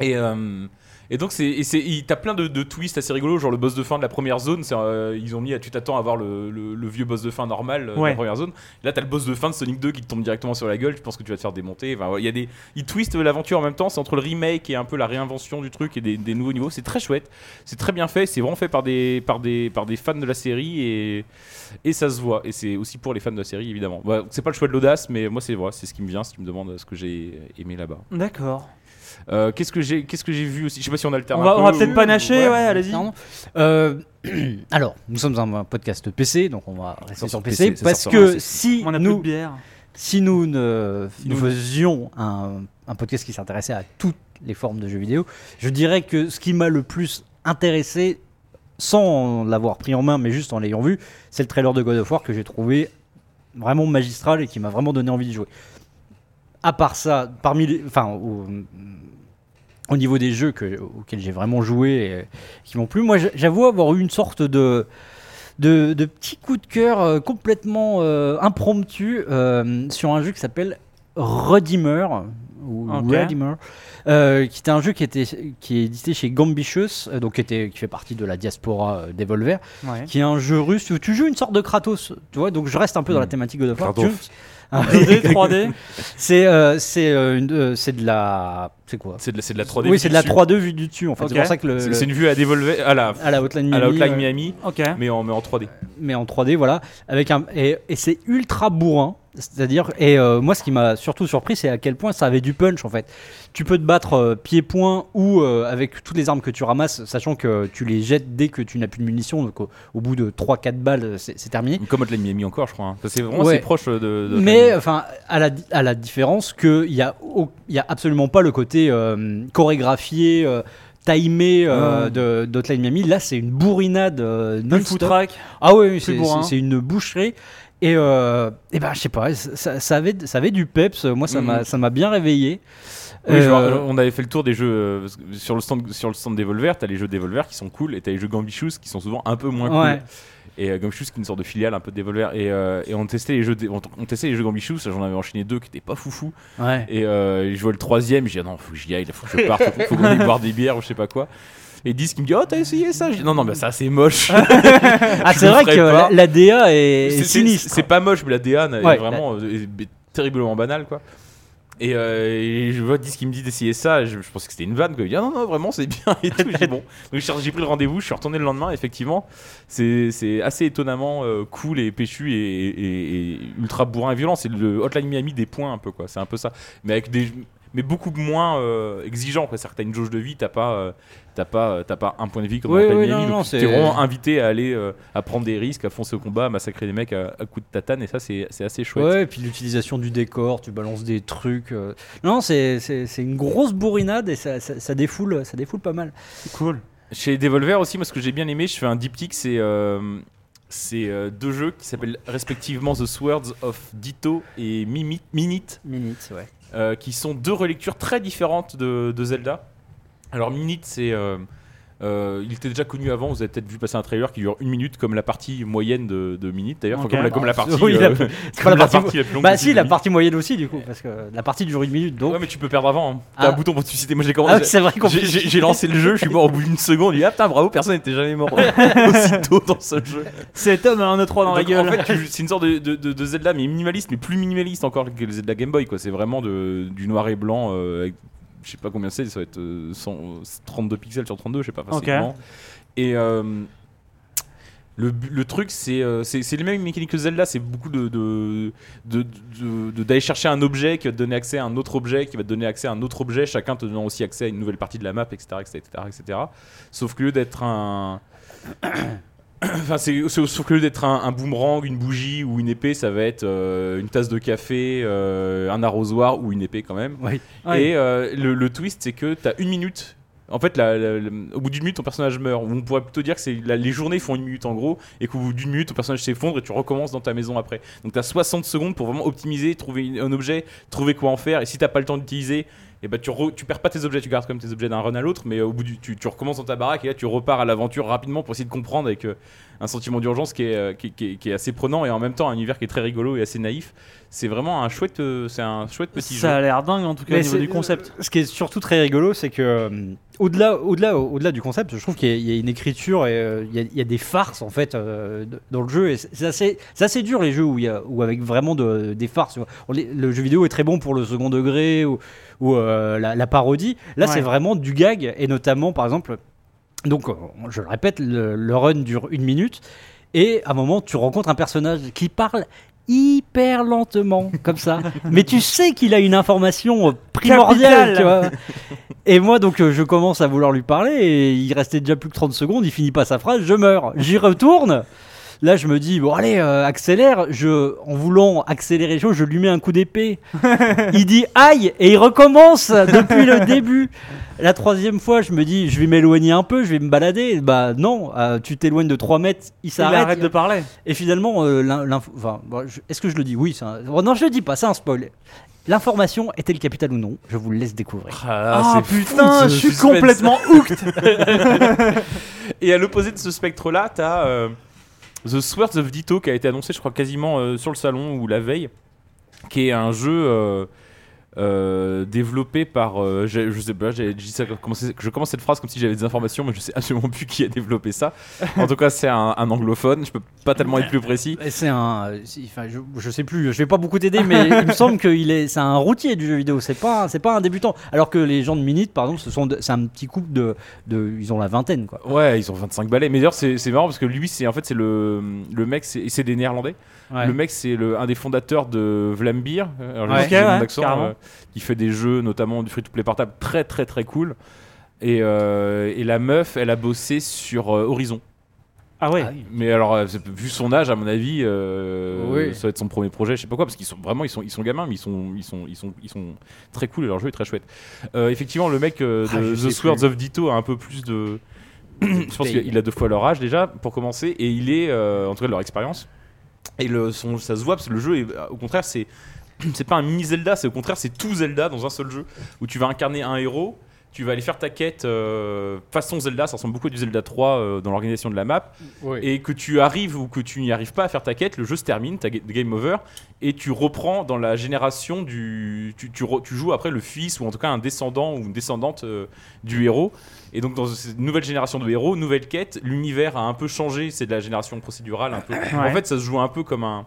Et, euh, et donc, c'est, t'as plein de, de twists assez rigolos, genre le boss de fin de la première zone. euh, ils ont mis, tu t'attends à voir le, le- le vieux boss de fin normal euh, de Ouais. la première zone. Là, t'as le boss de fin de Sonic 2 qui te tombe directement sur la gueule. Tu penses que tu vas te faire démonter. Enfin, ouais, il y a des, ils twistent l'aventure en même temps. C'est entre le remake et un peu la réinvention du truc et des, des nouveaux niveaux. C'est très chouette. C'est très bien fait. C'est vraiment fait par des, par des, par des fans de la série et, et ça se voit. Et c'est aussi pour les fans de la série, évidemment. Bah, c'est pas le choix de l'audace, mais moi, c'est voilà, c'est ce qui me vient si tu me demandes ce que j'ai aimé là-bas. D'accord. Euh, qu'est-ce que j'ai, qu'est-ce que j'ai vu aussi? Je sais pas si on alterne On va, peu on va ou- peut-être panacher, ouais, allez-y. Euh, alors, nous sommes un podcast PC, donc on va rester Sur sur PC, parce que si On a plus de nous, bière. si nous, ne, Si nous nous- faisions un, un podcast qui s'intéressait à toutes les formes de jeux vidéo, je dirais que ce qui m'a le plus intéressé, sans l'avoir pris en main, mais juste en l'ayant vu, c'est le trailer de God of War que j'ai trouvé vraiment magistral et qui m'a vraiment donné envie de jouer. À part ça, parmi les, enfin, au, au niveau des jeux que, auxquels j'ai vraiment joué et qui m'ont plu, moi j'avoue avoir eu une sorte de de, de petit coup de cœur euh, complètement euh, impromptu euh, sur un jeu qui s'appelle Redeemer ou Ok. Redeemer, euh, qui était un jeu qui était qui est édité chez Gambitious, euh, donc qui était qui fait partie de la diaspora euh, Devolver, Ouais. qui est un jeu russe où tu joues une sorte de Kratos, tu vois. Donc je reste un peu dans la Mm. thématique God of War. Kratos. Tu- Ah, 2D, 3D. c'est euh, c'est euh, une- euh, c'est de la c'est quoi? C'est de, la- c'est de la 3D. Oui, c'est de la dessus. 3D vue du dessus en fait. Ok. C'est pour ça que le, C'est le- c'est une vue à Devolver, à la, à la Hotline à la Miami, Hotline euh, Miami, Ok. mais en, mais en 3D. mais en 3D, voilà, avec un et, et c'est ultra bourrin. C'est-à-dire, et euh, moi, ce qui m'a surtout surpris, c'est à quel point ça avait du punch en fait. Tu peux te battre euh, pied-point ou euh, avec toutes les armes que tu ramasses, sachant que tu les jettes dès que tu n'as plus de munitions. Donc, au, au bout de 3-4 balles, euh, c'est terminé. Comme Hotline Miami encore, je crois. hein. C'est vraiment Ouais. assez proche de. de Mais enfin, à la, à la différence qu'il n'y a, au- il y a absolument pas le côté euh, chorégraphié, euh, timé euh, de d'Hotline Miami. Là, c'est une bourrinade euh, non-stop. foutraque. Ah oui, c'est une boucherie. Et, euh, et ben, je sais pas, ça, ça avait, ça avait du peps. Moi, ça m'a m'a bien réveillé. Oui, Euh, genre, on avait fait le tour des jeux euh, sur le stand sur le stand Devolver, t'as les jeux Devolver qui sont cool et t'as les jeux Gambitious qui sont souvent un peu moins Ouais. cool. Et euh, Gambitious qui est une sorte de filiale un peu de Devolver et, et on testait les jeux on, on testait les jeux Gambitious, j'en avais enchaîné deux qui étaient pas foufou ouais. et je vois le troisième, j'ai dit ah non, faut que j'y aille, il faut que je parte, faut, faut qu'on aille boire des bières ou je sais pas quoi. Et Dis qui me dit oh t'as essayé ça? Je dis non non mais ça c'est moche. Ah, c'est vrai que la, la DA est, C'est- c'est sinistre. c'est pas moche mais la DA est Ouais, vraiment euh, est- est terriblement banale quoi. Et, euh, et je vois Dis qui me dit d'essayer ça, je, je pensais que c'était une vanne quoi. Il dit ah non non vraiment c'est bien et tout. Dit, bon. Donc j'ai pris le rendez-vous, je suis retourné le lendemain effectivement. C'est c'est assez étonnamment euh, cool et péchu et, et- et ultra bourrin et violent. C'est le Hotline Miami des points un peu quoi. C'est un peu ça. Mais avec des mais beaucoup moins euh, exigeant. C'est-à-dire que t'as une jauge de vie, t'as pas euh, t'as pas euh, t'as pas un point de vie comme Oui, dans oui, Miami. non, non, donc c'est- t'es vraiment invité à aller euh, à prendre des risques, à foncer au combat, à massacrer des mecs à, à coups de tatane et ça c'est c'est assez chouette. Ouais, et puis l'utilisation du décor, tu balances des trucs. euh. Non, c'est c'est- c'est une grosse bourrinade et ça, ça, ça défoule, ça défoule pas mal. Cool. Chez Devolver aussi, moi ce que j'ai bien aimé, je fais un diptyque, c'est euh, c'est euh, deux jeux qui s'appellent respectivement The Swords of Ditto et Mimit, Minute. Minute, ouais. Euh, qui sont deux relectures très différentes de, Zelda. Alors Minute, c'est euh, euh, il était déjà connu avant. Vous avez peut-être vu passer un trailer qui dure une minute, comme la partie moyenne de, de Minute d'ailleurs, Enfin, comme, la, comme la partie. Oui, euh, C'est pas la partie. la plus longue Bah si, la partie moyenne aussi du coup, parce que la partie dure une minute donc. Ouais, mais tu peux perdre avant. hein. T'as Ah. un bouton pour te suicider. Moi, je l'ai Ah, commencé. c'est vrai qu'on J'ai- J'ai j'ai lancé le jeu, je suis mort au bout d'une seconde. Je dis, ah putain, bravo, personne n'était jamais mort aussitôt dans ce jeu. Cet homme a un E3 dans la gueule. En fait, c'est une sorte de, de- de- Zelda, mais minimaliste, mais plus minimaliste encore que le Zelda Game Boy. quoi. C'est vraiment de- du noir et blanc. euh, avec, je sais pas combien c'est, ça va être euh, 100 32 pixels sur 32, je sais pas. Enfin, c'est Ok. grand. Et euh, le, truc, c'est euh, les mêmes mécaniques que Zelda. C'est beaucoup de de- de- d'aller chercher un objet qui va te donner accès à un autre objet, qui va te donner accès à un autre objet, chacun te donnant aussi accès à une nouvelle partie de la map, etc. etc., etc. Sauf que lieu d'être un. Enfin, c'est sauf que au lieu d'être un, un boomerang, une bougie ou une épée, ça va être euh, une tasse de café, euh, un arrosoir ou une épée quand même. Oui. Et euh, le, le twist, c'est que tu as une minute. En fait, la- la- la- au bout d'une minute, ton personnage meurt. On pourrait plutôt dire que c'est les journées font une minute en gros, et qu'au bout d'une minute, ton personnage s'effondre et tu recommences dans ta maison après. Donc tu as 60 secondes pour vraiment optimiser, trouver une- un objet, trouver quoi en faire. Et si t'as pas le temps d'utiliser, et bah tu, tu perds pas tes objets, tu gardes comme tes objets d'un run à l'autre, mais au bout du, tu, tu recommences dans ta baraque et là tu repars à l'aventure rapidement pour essayer de comprendre avec un sentiment d'urgence qui est, euh, qui, est- qui est- qui est assez prenant et en même temps un univers qui est très rigolo et assez naïf. C'est vraiment un chouette, euh, c'est un chouette petit Ça jeu. a l'air dingue en tout cas Mais au niveau du concept. Ce qui est surtout très rigolo, c'est que euh, au-delà, au-delà, au-delà du concept, je trouve qu'il y, a- il y a une écriture et euh, il y, a- il y a des farces en fait euh, dans le jeu. Et c'est assez, c'est assez dur les jeux où il y a, où avec vraiment de- des farces. Le jeu vidéo est très bon pour le second degré ou, ou, euh, la, la parodie. Là, Ouais. c'est vraiment du gag et notamment par exemple. Donc, euh, je le répète, le, le run dure une minute et à un moment, tu rencontres un personnage qui parle hyper lentement, comme ça. Mais tu sais qu'il a une information euh, primordiale, tu vois. Et moi, donc, euh, je commence à vouloir lui parler et il restait déjà plus que 30 secondes, il finit pas sa phrase, je meurs. J'y retourne. Là, je me dis, bon, allez, euh, accélère. Je, en voulant accélérer les choses, je lui mets un coup d'épée. il dit aïe et il recommence depuis le début. La troisième fois, je me dis, je vais m'éloigner un peu, je vais me balader. Bah non, euh, tu t'éloignes de 3 mètres, il Il s'arrête. arrête de parler. Et finalement, euh, l'in- l'info- enfin, bon, je- est-ce que je le dis? Oui, c'est un- bon, non, je le dis pas, c'est un spoil. L'information est-elle capitale ou non? Je vous le laisse découvrir. Ah putain, je suis complètement hooked. Et à l'opposé de ce spectre-là, t'as euh, The Swords of Ditto qui a été annoncé, je crois, quasiment euh, sur le salon ou la veille, qui est un jeu euh, développé par. euh, je sais pas, j'ai dit ça, je commence cette phrase comme si j'avais des informations, mais je sais absolument plus qui a développé ça. En tout cas, c'est un, un anglophone, je peux pas tellement être plus précis. C'est un, enfin, je, je sais plus, je vais pas beaucoup t'aider, mais il me semble est, c'est un routier du jeu vidéo. C'est pas, c'est pas un débutant. Alors que les gens de Minute, par exemple, ce sont, de- c'est un petit couple de, de, ils ont la vingtaine, quoi. Ouais, ils ont 25 balais. Mais d'ailleurs, c'est c'est marrant parce que lui, c'est en fait, c'est le, le mec, c'est c'est des Néerlandais. Le mec, c'est le- un des fondateurs de Vlambeer, euh, alors, je Ouais. sais pas si j'ai Ok, le nom ouais, euh, qui fait des jeux, notamment du free-to-play portable, très très très cool. Et, euh, et la meuf, elle a bossé sur euh, Horizon. Ah ouais. Ah. Mais alors, vu son âge, à mon avis, euh, Oui. ça va être son premier projet, je sais pas quoi, parce qu'ils sont vraiment, ils sont, ils sont gamins, mais ils sont, ils sont, ils sont, ils sont très cool et leur jeu est très chouette. Euh, effectivement, le mec euh, Ah, de The Swords plus. of Ditto a un peu plus de. je pense qu'il a deux fois leur âge déjà, pour commencer, et il est, euh, en tout cas, leur expérience. Et le, son, ça se voit parce que le jeu, est, au contraire, c'est. C'est pas un mini Zelda, c'est au contraire, c'est tout Zelda dans un seul jeu où tu vas incarner un héros, tu vas aller faire ta quête euh, façon Zelda, ça ressemble beaucoup à du Zelda 3 euh, dans l'organisation de la map, et que tu arrives ou que tu n'y arrives pas à faire ta quête, le jeu se termine, ta ga- game over, et tu reprends dans la génération du. Tu, tu re- tu joues après le fils ou en tout cas un descendant ou une descendante euh, du héros. Et donc dans cette nouvelle génération de héros, nouvelle quête, l'univers a un peu changé, c'est de la génération procédurale un peu. En fait, ça se joue un peu comme un.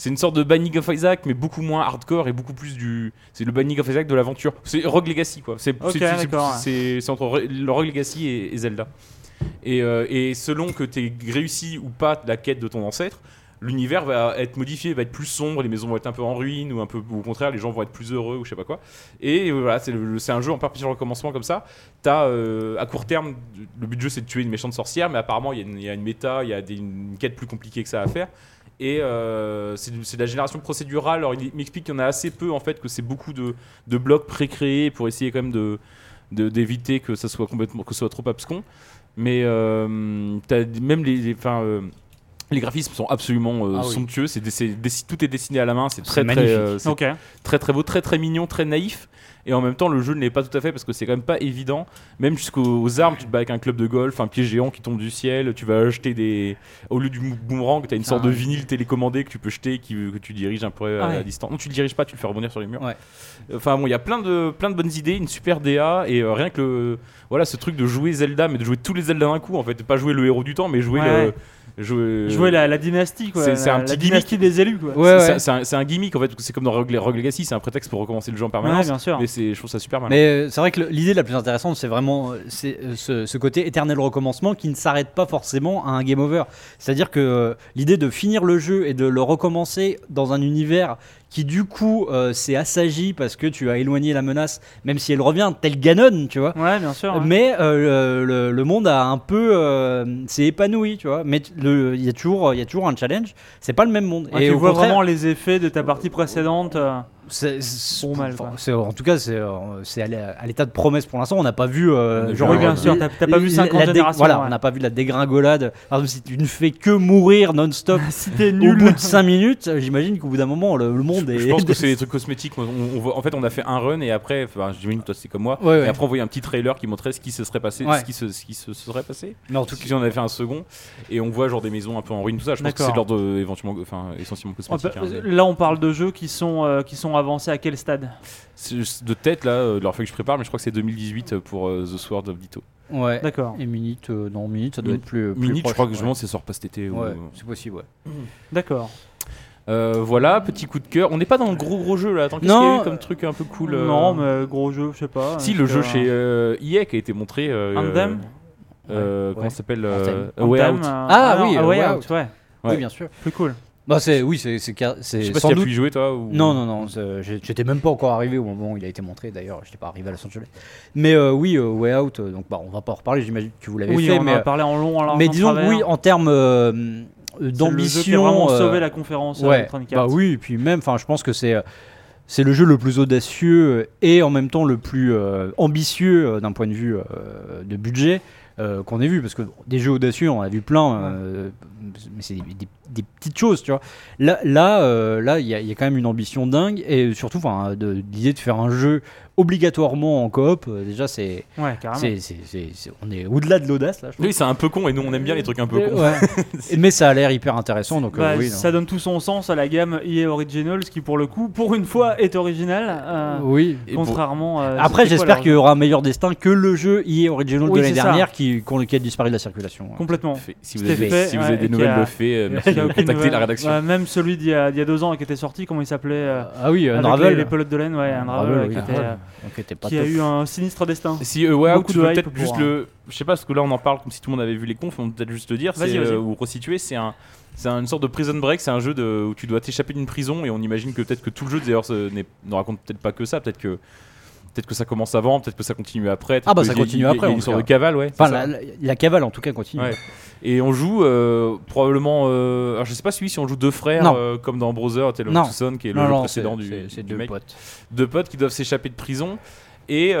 C'est une sorte de Binding of Isaac, mais beaucoup moins hardcore et beaucoup plus du. C'est le Binding of Isaac de l'aventure. C'est Rogue Legacy, quoi. C'est Ok, c'est- c'est- d'accord, ouais. entre Re- le Rogue Legacy et, et Zelda. Et, euh, et selon que tu réussi ou pas la quête de ton ancêtre, l'univers va être modifié, va être plus sombre, les maisons vont être un peu en ruine, ou un peu ou au contraire, les gens vont être plus heureux, ou je sais pas quoi. Et euh, voilà, c'est un jeu en perpétuel recommencement comme ça. T'as euh, à court terme, le but du jeu c'est de tuer une méchante sorcière, mais apparemment il y, a une- il y a une méta, il y a des, une quête plus compliquée que ça à faire. Et euh, c'est de la génération procédurale. Alors il m'explique qu'il y en a assez peu en fait, que c'est beaucoup de, blocs pré-créés pour essayer quand même de d'éviter que ça soit complètement que ce soit trop abscon. Mais euh, même les, euh, Les graphismes sont absolument euh, Ah oui. somptueux. C'est tout est dessiné à la main. C'est très C'est très, euh, c'est très très beau, très très mignon, très naïf. Et en même temps, le jeu ne l'est pas tout à fait parce que c'est quand même pas évident. Même jusqu'aux aux armes, tu te bats avec un club de golf, un pied géant qui tombe du ciel. Tu vas acheter des. Au lieu du boomerang, tu as une sorte Ah. de vinyle télécommandé que tu peux jeter, qui, que tu diriges un peu à, Ah ouais. à distance. Non, tu le diriges pas, tu le fais rebondir sur les murs. Ouais. Enfin bon, il y a plein de, plein de bonnes idées, une super DA et euh, rien que le, voilà, ce truc de jouer Zelda, mais de jouer tous les Zelda d'un coup en fait. Pas jouer le héros du temps, mais jouer Ouais. le. Jouer, Jouer la, la dynastie, quoi. c'est- la, un la petit dynastie des élus, quoi. Ouais, c'est- ouais. C'est un, gimmick en fait, c'est comme dans Rogue, Rogue Legacy, c'est un prétexte pour recommencer le jeu en Ouais, permanence. bien sûr. mais c'est, je trouve ça super malin. Mais euh, c'est vrai que l'idée la plus intéressante, c'est vraiment euh, c'est, euh, ce, ce côté éternel recommencement qui ne s'arrête pas forcément à un game over. C'est-à-dire que euh, l'idée de finir le jeu et de le recommencer dans un univers qui du coup euh, s'est assagi parce que tu as éloigné la menace, même si elle revient tel Ganon, tu vois. Ouais, bien sûr. ouais. Mais euh, le, monde a un peu euh, s'est épanoui, tu vois. Mais il y a toujours il y a toujours un challenge. C'est pas le même monde. Ouais, et tu vois contraire, vraiment les effets de ta partie précédente. C'est, c'est- Bon mal, enfin, quoi. c'est- en tout cas, c'est, euh, c'est à l'é- à l'état de promesse pour l'instant. On n'a pas vu. euh, genre, Oui, bien euh, sûr, t'as- t'as pas vu la- 50 la dé- générations, Voilà, ouais. on n'a pas vu la dégringolade. Par exemple, si tu ne fais que mourir non-stop Si t'es au nul. bout de 5 minutes, euh, j'imagine qu'au bout d'un moment, le, le monde est. Je pense que c'est des trucs cosmétiques. On, on voit- en fait, on a fait un run et après, enfin, j'imagine que toi c'est comme moi. Ouais, ouais. Et après, on voyait un petit trailer qui montrait ce qui se serait passé, Ouais. ce qui se, ce qui se serait passé. Mais en tout Si on avait fait un second et on voit genre des maisons un peu en ruine, tout ça. Je pense que c'est de l'ordre éventuellement, enfin, essentiellement cosmétique. hein, Là, on parle de jeux qui sont, qui sont avancés à quel stade C'est- De tête là, euh, leur fait que je prépare, mais je crois que c'est 2018 pour euh, The Sword of Ditto. Ouais. D'accord. Et minute, euh, non, minute, ça doit Min- être plus. plus Minute, je crois que je ouais. ça sort pas cet été. ou- c'est possible, ouais. D'accord. Euh, voilà, petit coup de cœur. On n'est pas dans le gros gros jeu là. Attends, qu'est-ce qu'il y a Non, eu comme truc un peu cool euh, Non, mais gros jeu, je sais pas. Si, le jeu chez euh, EA qui a été montré. euh, Anthem euh, Ouais. Comment ça s'appelle Anthem. euh, A Way Out. euh, Ah non, oui, euh, Way Way Out, Out. ouais. Ouais. Oui, bien sûr. Plus cool. Bah, c'est, oui, c'est, c'est, car- c'est Je sais pas sans si tu as doute. pu y jouer toi. Ou... Non, non, non, c'est- j'ai- j'étais même pas encore arrivé au moment où il a été montré. D'ailleurs, j'étais pas arrivé à Los Angeles. Mais euh, oui, euh, Way Out. euh, donc, bah, on va pas en reparler. J'imagine que vous l'avez Oui, fait. on mais, en a parlé en long, en large, mais en disons que travers. oui, en termes euh, C'est le jeu qui a d'ambition. vraiment euh, sauvé la conférence euh, ouais, Electronic Arts. bah oui, et puis même, enfin, je pense que c'est euh, c'est le jeu le plus audacieux et en même temps le plus euh, ambitieux euh, d'un point de vue euh, de budget euh, qu'on ait vu, parce que des jeux audacieux, on en a vu plein, euh, mais c'est des, des- des petites choses, tu vois. Là, là, euh, là, il y, y a quand même une ambition dingue et surtout, l'idée de faire un jeu obligatoirement en coop, euh, déjà, c'est, Ouais, carrément. c'est, c'est- c'est- c'est- on est au-delà de l'audace là. Je trouve. C'est un peu con et nous on aime bien les trucs un peu cons. ouais. mais ça a l'air hyper intéressant, donc euh, Bah, oui. non. ça donne tout son sens à la gamme EA Originals qui pour le coup pour une fois est originale euh, oui. Et pour- contrairement euh, Après, c'était quoi j'espère leur qu'il y aura un meilleur destin que le jeu EA Original Oui, de l'année c'est ça. dernière qui, qu'on- qui a disparu de la circulation. complètement Fait- Si vous C'était avez, fait, si vous ouais, avez et des nouvelles a- de fait, euh, merci Il y a de aucune contacter nouvelle. la rédaction. Ouais, même celui d'il y, a, d'il y a deux ans qui était sorti comment il s'appelait euh, Ah oui, avec Unravel. les, pelotes de laine ouais Unravel, ouais, oui, qui, était, Unravel. euh, Donc, pas qui a eu un sinistre destin Si euh, ouais, Beaucoup tu de veux hype peut-être juste un- le, je sais pas parce que là on en parle comme si tout le monde avait vu les confs, on peut peut-être juste le dire, c'est euh, ou resituer, c'est un, c'est une sorte de prison break, c'est un jeu de, où tu dois t'échapper d'une prison et on imagine que peut-être que tout le jeu d'ailleurs ne raconte peut-être pas que ça, peut-être que peut-être que ça commence avant, peut-être que ça continue après. Ah bah, ça continue après, Il y a en une sorte de cavale, ouais. Enfin, la, la- la cavale en tout cas continue. Ouais. Et on joue euh, probablement. euh, alors je sais pas si, oui, si on joue deux frères euh, comme dans Brother Tale of qui est le Non, jeu non, précédent du, c'est- deux mec. potes. Deux potes qui doivent s'échapper de prison. Et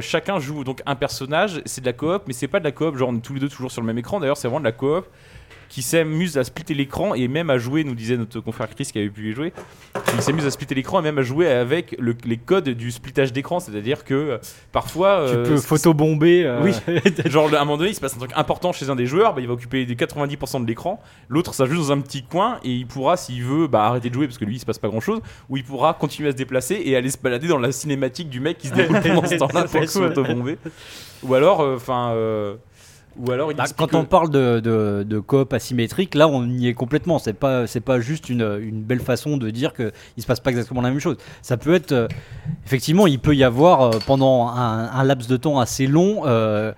chacun joue donc un personnage. C'est de la coop, mais c'est pas de la coop. Genre on est tous les deux toujours sur le même écran. D'ailleurs, c'est vraiment de la coop qui s'amuse à splitter l'écran et même à jouer, nous disait notre confrère Chris qui avait pu y jouer, il s'amuse à splitter l'écran et même à jouer avec le- les codes du splittage d'écran, c'est-à-dire que euh, parfois... Tu euh, peux photobomber. euh, Oui. Genre, à un moment donné, il se passe un truc important chez un des joueurs, bah, il va occuper des 90% de l'écran. L'autre, ça juste dans un petit coin et il pourra, s'il veut, bah, arrêter de jouer parce que lui, il se passe pas grand chose. Ou il pourra continuer à se déplacer et aller se balader dans la cinématique du mec qui se déroule pendant ce temps-là pour se cool. auto-bomber. Ou alors, enfin. Ou alors, il Bah, quand on parle de, de, de coop asymétrique, là on y est complètement. C'est pas c'est pas juste une, une belle façon de dire que il se passe pas exactement la même chose. Ça peut être euh, effectivement, il peut y avoir euh, pendant un, un laps de temps assez long euh,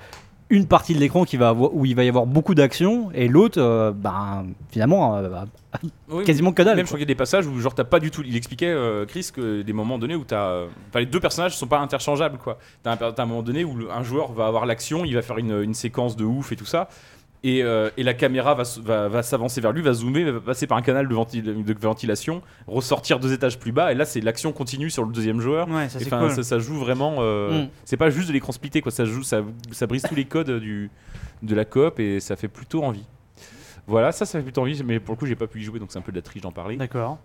une partie de l'écran qui va avoir, où il va y avoir beaucoup d'action et l'autre, euh, ben finalement, euh, bah, Oui, quasiment que dalle. Même je crois qu'il y a des passages où genre t'as pas du tout. Il expliquait euh, Chris que des moments donnés où t'as, enfin les deux personnages sont pas interchangeables quoi. T'as un, t'as un moment donné où le- un joueur va avoir l'action, il va faire une, une séquence de ouf et tout ça. Et, euh, et la caméra va, s- va, va s'avancer vers lui, va zoomer, va passer par un canal de, ventil- de ventilation, ressortir deux étages plus bas, et là c'est l'action continue sur le deuxième joueur. ouais ça Et c'est enfin, cool ça, ça joue vraiment. euh, Mm. C'est pas juste de l'écran splitté, quoi. Ça joue, ça, ça brise tous les codes du, de la coop et ça fait plutôt envie. Voilà, ça, ça fait plutôt envie, mais pour le coup, j'ai pas pu y jouer, donc c'est un peu de la triche d'en parler. D'accord.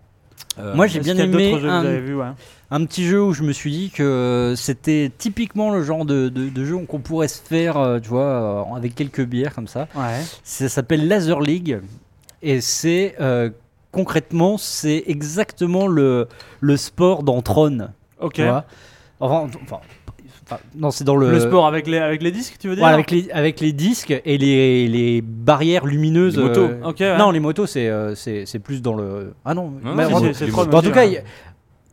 Euh, Moi, j'ai bien aimé un, ouais. petit jeu où je me suis dit que c'était typiquement le genre de, de- de jeu qu'on pourrait se faire, euh, tu vois, euh, avec quelques bières comme ça. Ouais. Ça s'appelle Laser League et c'est euh, concrètement c'est exactement le, le sport dans Tron. Ok. Tu vois enfin, enfin, enfin, non, c'est dans le, Le sport avec les, avec les disques, tu veux dire avec les avec les disques et les, les barrières lumineuses. Les motos. euh, ouais. Non, les motos c'est euh, c'est c'est plus dans le ah non. Non, mais vraiment- c'est-. Bon, en tout cas,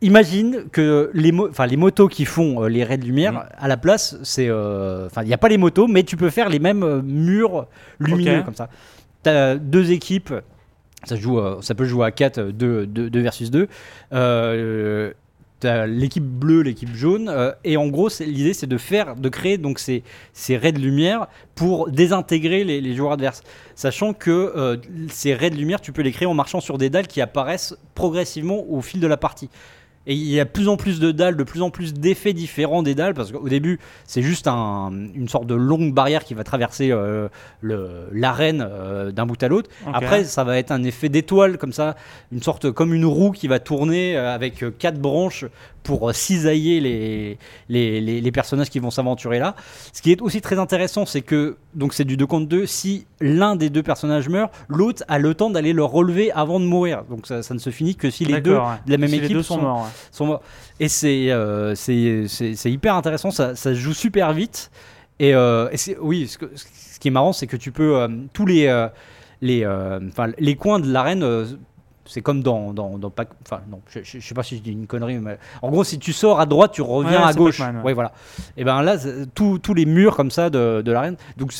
imagine que les, mo- enfin, les motos qui font euh, les raids de lumière, Mm. à la place, c'est. euh, Enfin, il n'y a pas les motos, mais tu peux faire les mêmes murs lumineux comme ça. Tu as deux équipes, ça, joue, ça peut jouer à 4, 2, versus 2. Euh, T'as l'équipe bleue, l'équipe jaune, euh, et en gros, l'idée c'est de faire, de créer donc ces, ces raids de lumière pour désintégrer les, joueurs adverses. Sachant que euh, ces raids de lumière, tu peux les créer en marchant sur des dalles qui apparaissent progressivement au fil de la partie. Et il y a de plus en plus de dalles, de plus en plus d'effets différents des dalles, parce qu'au début, c'est juste un- une sorte de longue barrière qui va traverser euh, l'arène euh, d'un bout à l'autre. Après, ça va être un effet d'étoile, comme ça, une sorte comme une roue qui va tourner euh, avec quatre branches pour cisailler les, les, les- les personnages qui vont s'aventurer là. Ce qui est aussi très intéressant, c'est que donc c'est du 2 contre 2. Si l'un des deux personnages meurt, l'autre a le temps d'aller le relever avant de mourir. Donc ça, ça ne se finit que si les deux ouais. de la même Si équipe sont, morts. ouais. Sont morts. Et c'est euh, c'est- hyper intéressant, ça, ça se joue super vite. Et, euh, et oui, ce, que- ce qui est marrant, c'est que tu peux euh, tous les euh, les les coins de l'arène. c'est comme dans, dans, dans Pac- Enfin, non, je, je- je sais pas si je dis une connerie, mais en gros, si tu sors à droite, tu reviens Ouais, à gauche. Ouais. ouais, voilà. Et ben là, tous les murs comme ça de, de l'arène. Donc,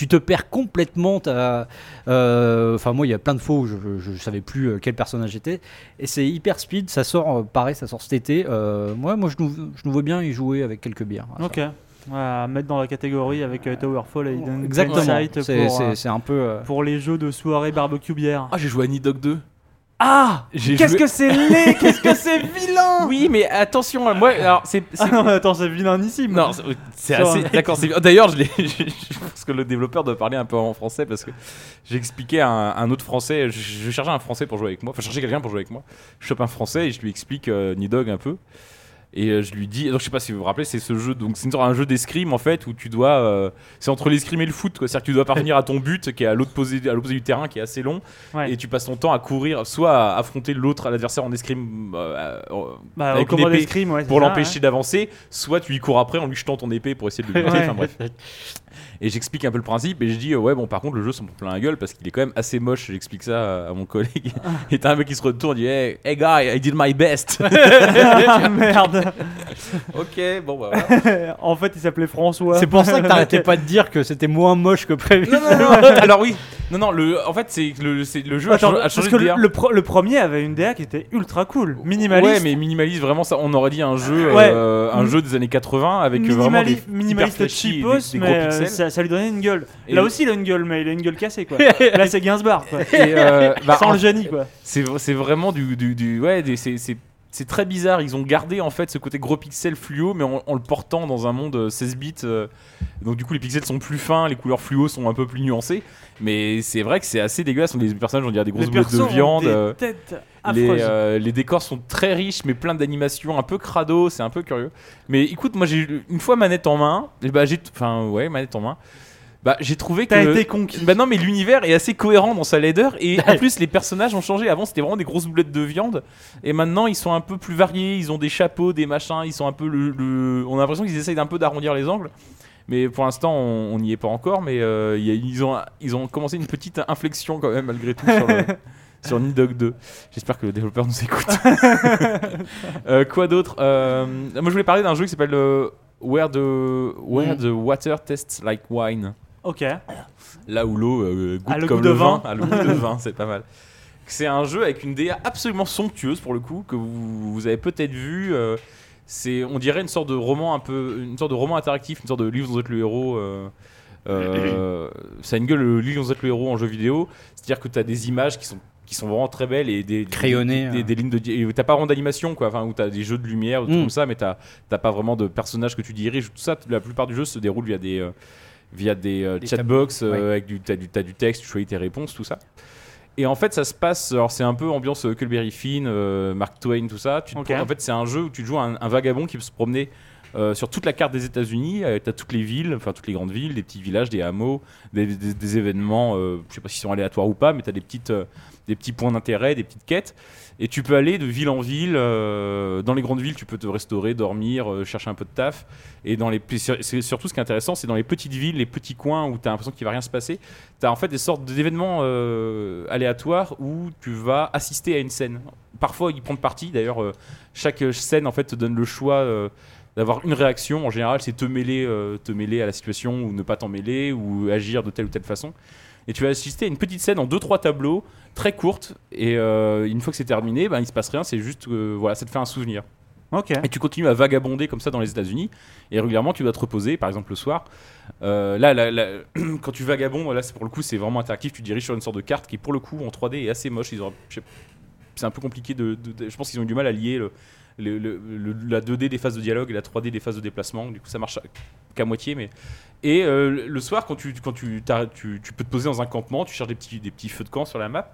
tu te perds complètement. euh, Enfin, moi, il y a plein de fois où je, je, je savais plus euh, quel personnage j'étais. Et c'est hyper speed. Ça sort, euh, pareil, ça sort cet été. Euh, moi, moi, je nous, je nous vois bien y jouer avec quelques bières. ça. Ok. Ouais, à mettre dans la catégorie avec euh, Towerfall et Hidden Exactement. C'est euh, un peu. euh, pour les jeux de soirée barbecue bière. Ah, j'ai joué à Nidog 2. Ah Qu'est-ce joué- que c'est laid Qu'est-ce que c'est vilain Oui, mais attention, hein, moi, alors, c'est. c'est- Ah non, mais attends, c'est vilainissime. Non, c'est- assez. D'accord, c'est. D'ailleurs, je, l'ai- je, pense que le développeur doit parler un peu en français parce que j'ai expliqué à un, un autre français. Je, je cherchais un français pour jouer avec moi. Enfin, je cherchais quelqu'un pour jouer avec moi. Je chope un français et je lui explique euh, Nidog un peu. Et euh, je lui dis. Donc, je sais pas si vous vous rappelez, c'est ce jeu. Donc, c'est une sorte un jeu d'escrime en fait où tu dois. euh, c'est entre l'escrime et le foot. quoi. C'est-à-dire que tu dois parvenir à ton but qui est à l'opposé à l'opposé du terrain qui est assez long. Ouais. Et tu passes ton temps à courir, soit à affronter l'autre, à l'adversaire en escrime. euh, euh, Bah, avec une épée d'escrime, ouais, pour l'empêcher d'avancer, soit tu y cours après en lui jetant ton épée pour essayer de le buter. Enfin bref. Et j'explique un peu le principe et je dis euh, ouais bon par contre le jeu s'en prend plein la gueule parce qu'il est quand même assez moche. J'explique ça à, mon collègue. et t'as un mec qui se retourne et dit hey, hey guy I did my best. Ah, merde ok bon bah voilà. En fait, il s'appelait François. C'est pour ça que t'arrêtais pas de dire que c'était moins moche que prévu. non, non, non, alors oui non non le en fait c'est que le c'est le jeu a Attends, changé, a parce changé que de le, DA. le pro- le premier avait une DA qui était ultra cool, minimaliste. Ouais mais minimaliste vraiment ça on aurait dit un jeu Ouais. euh, un jeu des années 80 avec euh, vraiment des Minimali- minimaliste des- cheapos, des mais gros euh, ça, ça lui donnait une gueule. Et Là aussi, il a une gueule, mais il a une gueule cassée, quoi. Là, c'est Gainsbourg, quoi. Et, euh, bah, Sans le génie, quoi. C'est vraiment du, du, du- ouais, c'est- c'est très bizarre. Ils ont gardé en fait ce côté gros pixel fluo, mais en, en le portant dans un monde euh, 16 bits. euh, donc du coup, les pixels sont plus fins, les couleurs fluo sont un peu plus nuancées. Mais c'est vrai que c'est assez dégueulasse. Les personnages, on dirait des grosses Les boulettes de ont viande. des euh, têtes les, euh, les décors sont très riches, mais plein d'animations, un peu crado, c'est un peu curieux. Mais écoute, moi j'ai une fois manette en main, et bah j'ai, enfin ouais, manette en main. Bah j'ai trouvé que T'as été conquis. bah non, mais l'univers est assez cohérent dans sa laideur et en plus les personnages ont changé. Avant c'était vraiment des grosses boulettes de viande et maintenant ils sont un peu plus variés. Ils ont des chapeaux, des machins. Ils sont un peu le. le- On a l'impression qu'ils essayent d'un peu d'arrondir les angles. Mais pour l'instant on n'y est pas encore. Mais euh, il y a- ils ont ils ont commencé une petite inflexion quand même malgré tout sur le. Sur Nidog 2. J'espère que le développeur nous écoute. Euh, quoi d'autre Euh, Moi je voulais parler d'un jeu qui s'appelle Where, the, Where Mm. the Water Tastes Like Wine. Ok. Là où l'eau euh, goûte le comme goût le de vin. vin. Le goût de vin, c'est pas mal. C'est un jeu avec une DA absolument somptueuse pour le coup que vous, vous avez peut-être vu. euh, c'est, on dirait une sorte de roman un peu, une sorte de roman interactif, une sorte de livre dont vous êtes le héros. euh, euh, ça a une gueule le livre dont vous êtes le héros en jeu vidéo. C'est-à-dire que tu as des images qui sont qui sont vraiment très belles et des Crayonnées, des, des, hein. des lignes de t'as pas vraiment d'animation quoi enfin où t'as des jeux de lumière ou des trucs Mm. comme ça mais t'as t'as pas vraiment de personnages que tu diriges tout ça la plupart du jeu se déroule via des euh, via des, euh, Des chatbox euh, avec du, t'as du, t'as du texte, tu choisis tes réponses, tout ça. Et en fait, ça se passe. Alors, c'est un peu ambiance euh, Culberry Finn, euh, Mark Twain, tout ça. Tu te En fait, c'est un jeu où tu joues un, un vagabond qui peut se promener euh, sur toute la carte des États-Unis. Euh, T'as toutes les villes, enfin toutes les grandes villes, des petits villages, des hameaux, des, des- des événements. euh, je sais pas s'ils sont aléatoires ou pas, mais t'as des petites, euh, des petits points d'intérêt, des petites quêtes. Et tu peux aller de ville en ville. euh, dans les grandes villes, tu peux te restaurer, dormir, euh, chercher un peu de taf. Et dans les, c'est surtout ce qui est intéressant, c'est dans les petites villes, les petits coins où tu as l'impression qu'il va rien se passer. Tu as en fait des sortes d'événements euh, aléatoires où tu vas assister à une scène. Parfois, y prendre partie. D'ailleurs, chaque scène en fait te donne le choix. d'avoir une réaction en général c'est te mêler te mêler à la situation ou ne pas t'en mêler ou agir de telle ou telle façon et tu vas assister à une petite scène en deux trois tableaux très courte et euh, une fois que c'est terminé ben il se passe rien c'est juste euh, voilà ça te fait un souvenir Ok. et tu continues à vagabonder comme ça dans les États-Unis. Et régulièrement, tu dois te reposer, par exemple le soir. Euh, là, là, là, quand tu vagabondes, là, c'est pour le coup, c'est vraiment interactif. Tu diriges sur une sorte de carte qui, pour le coup, en 3D est assez moche. Ils C'est un peu compliqué de, de- de- Je pense qu'ils ont eu du mal à lier le, la 2D des phases de dialogue et la 3D des phases de déplacement. Du coup, ça marche qu'à moitié, mais. Et euh, le soir, quand tu, quand tu, tu peux te poser dans un campement, tu cherches des petits, des petits feux de camp sur la map.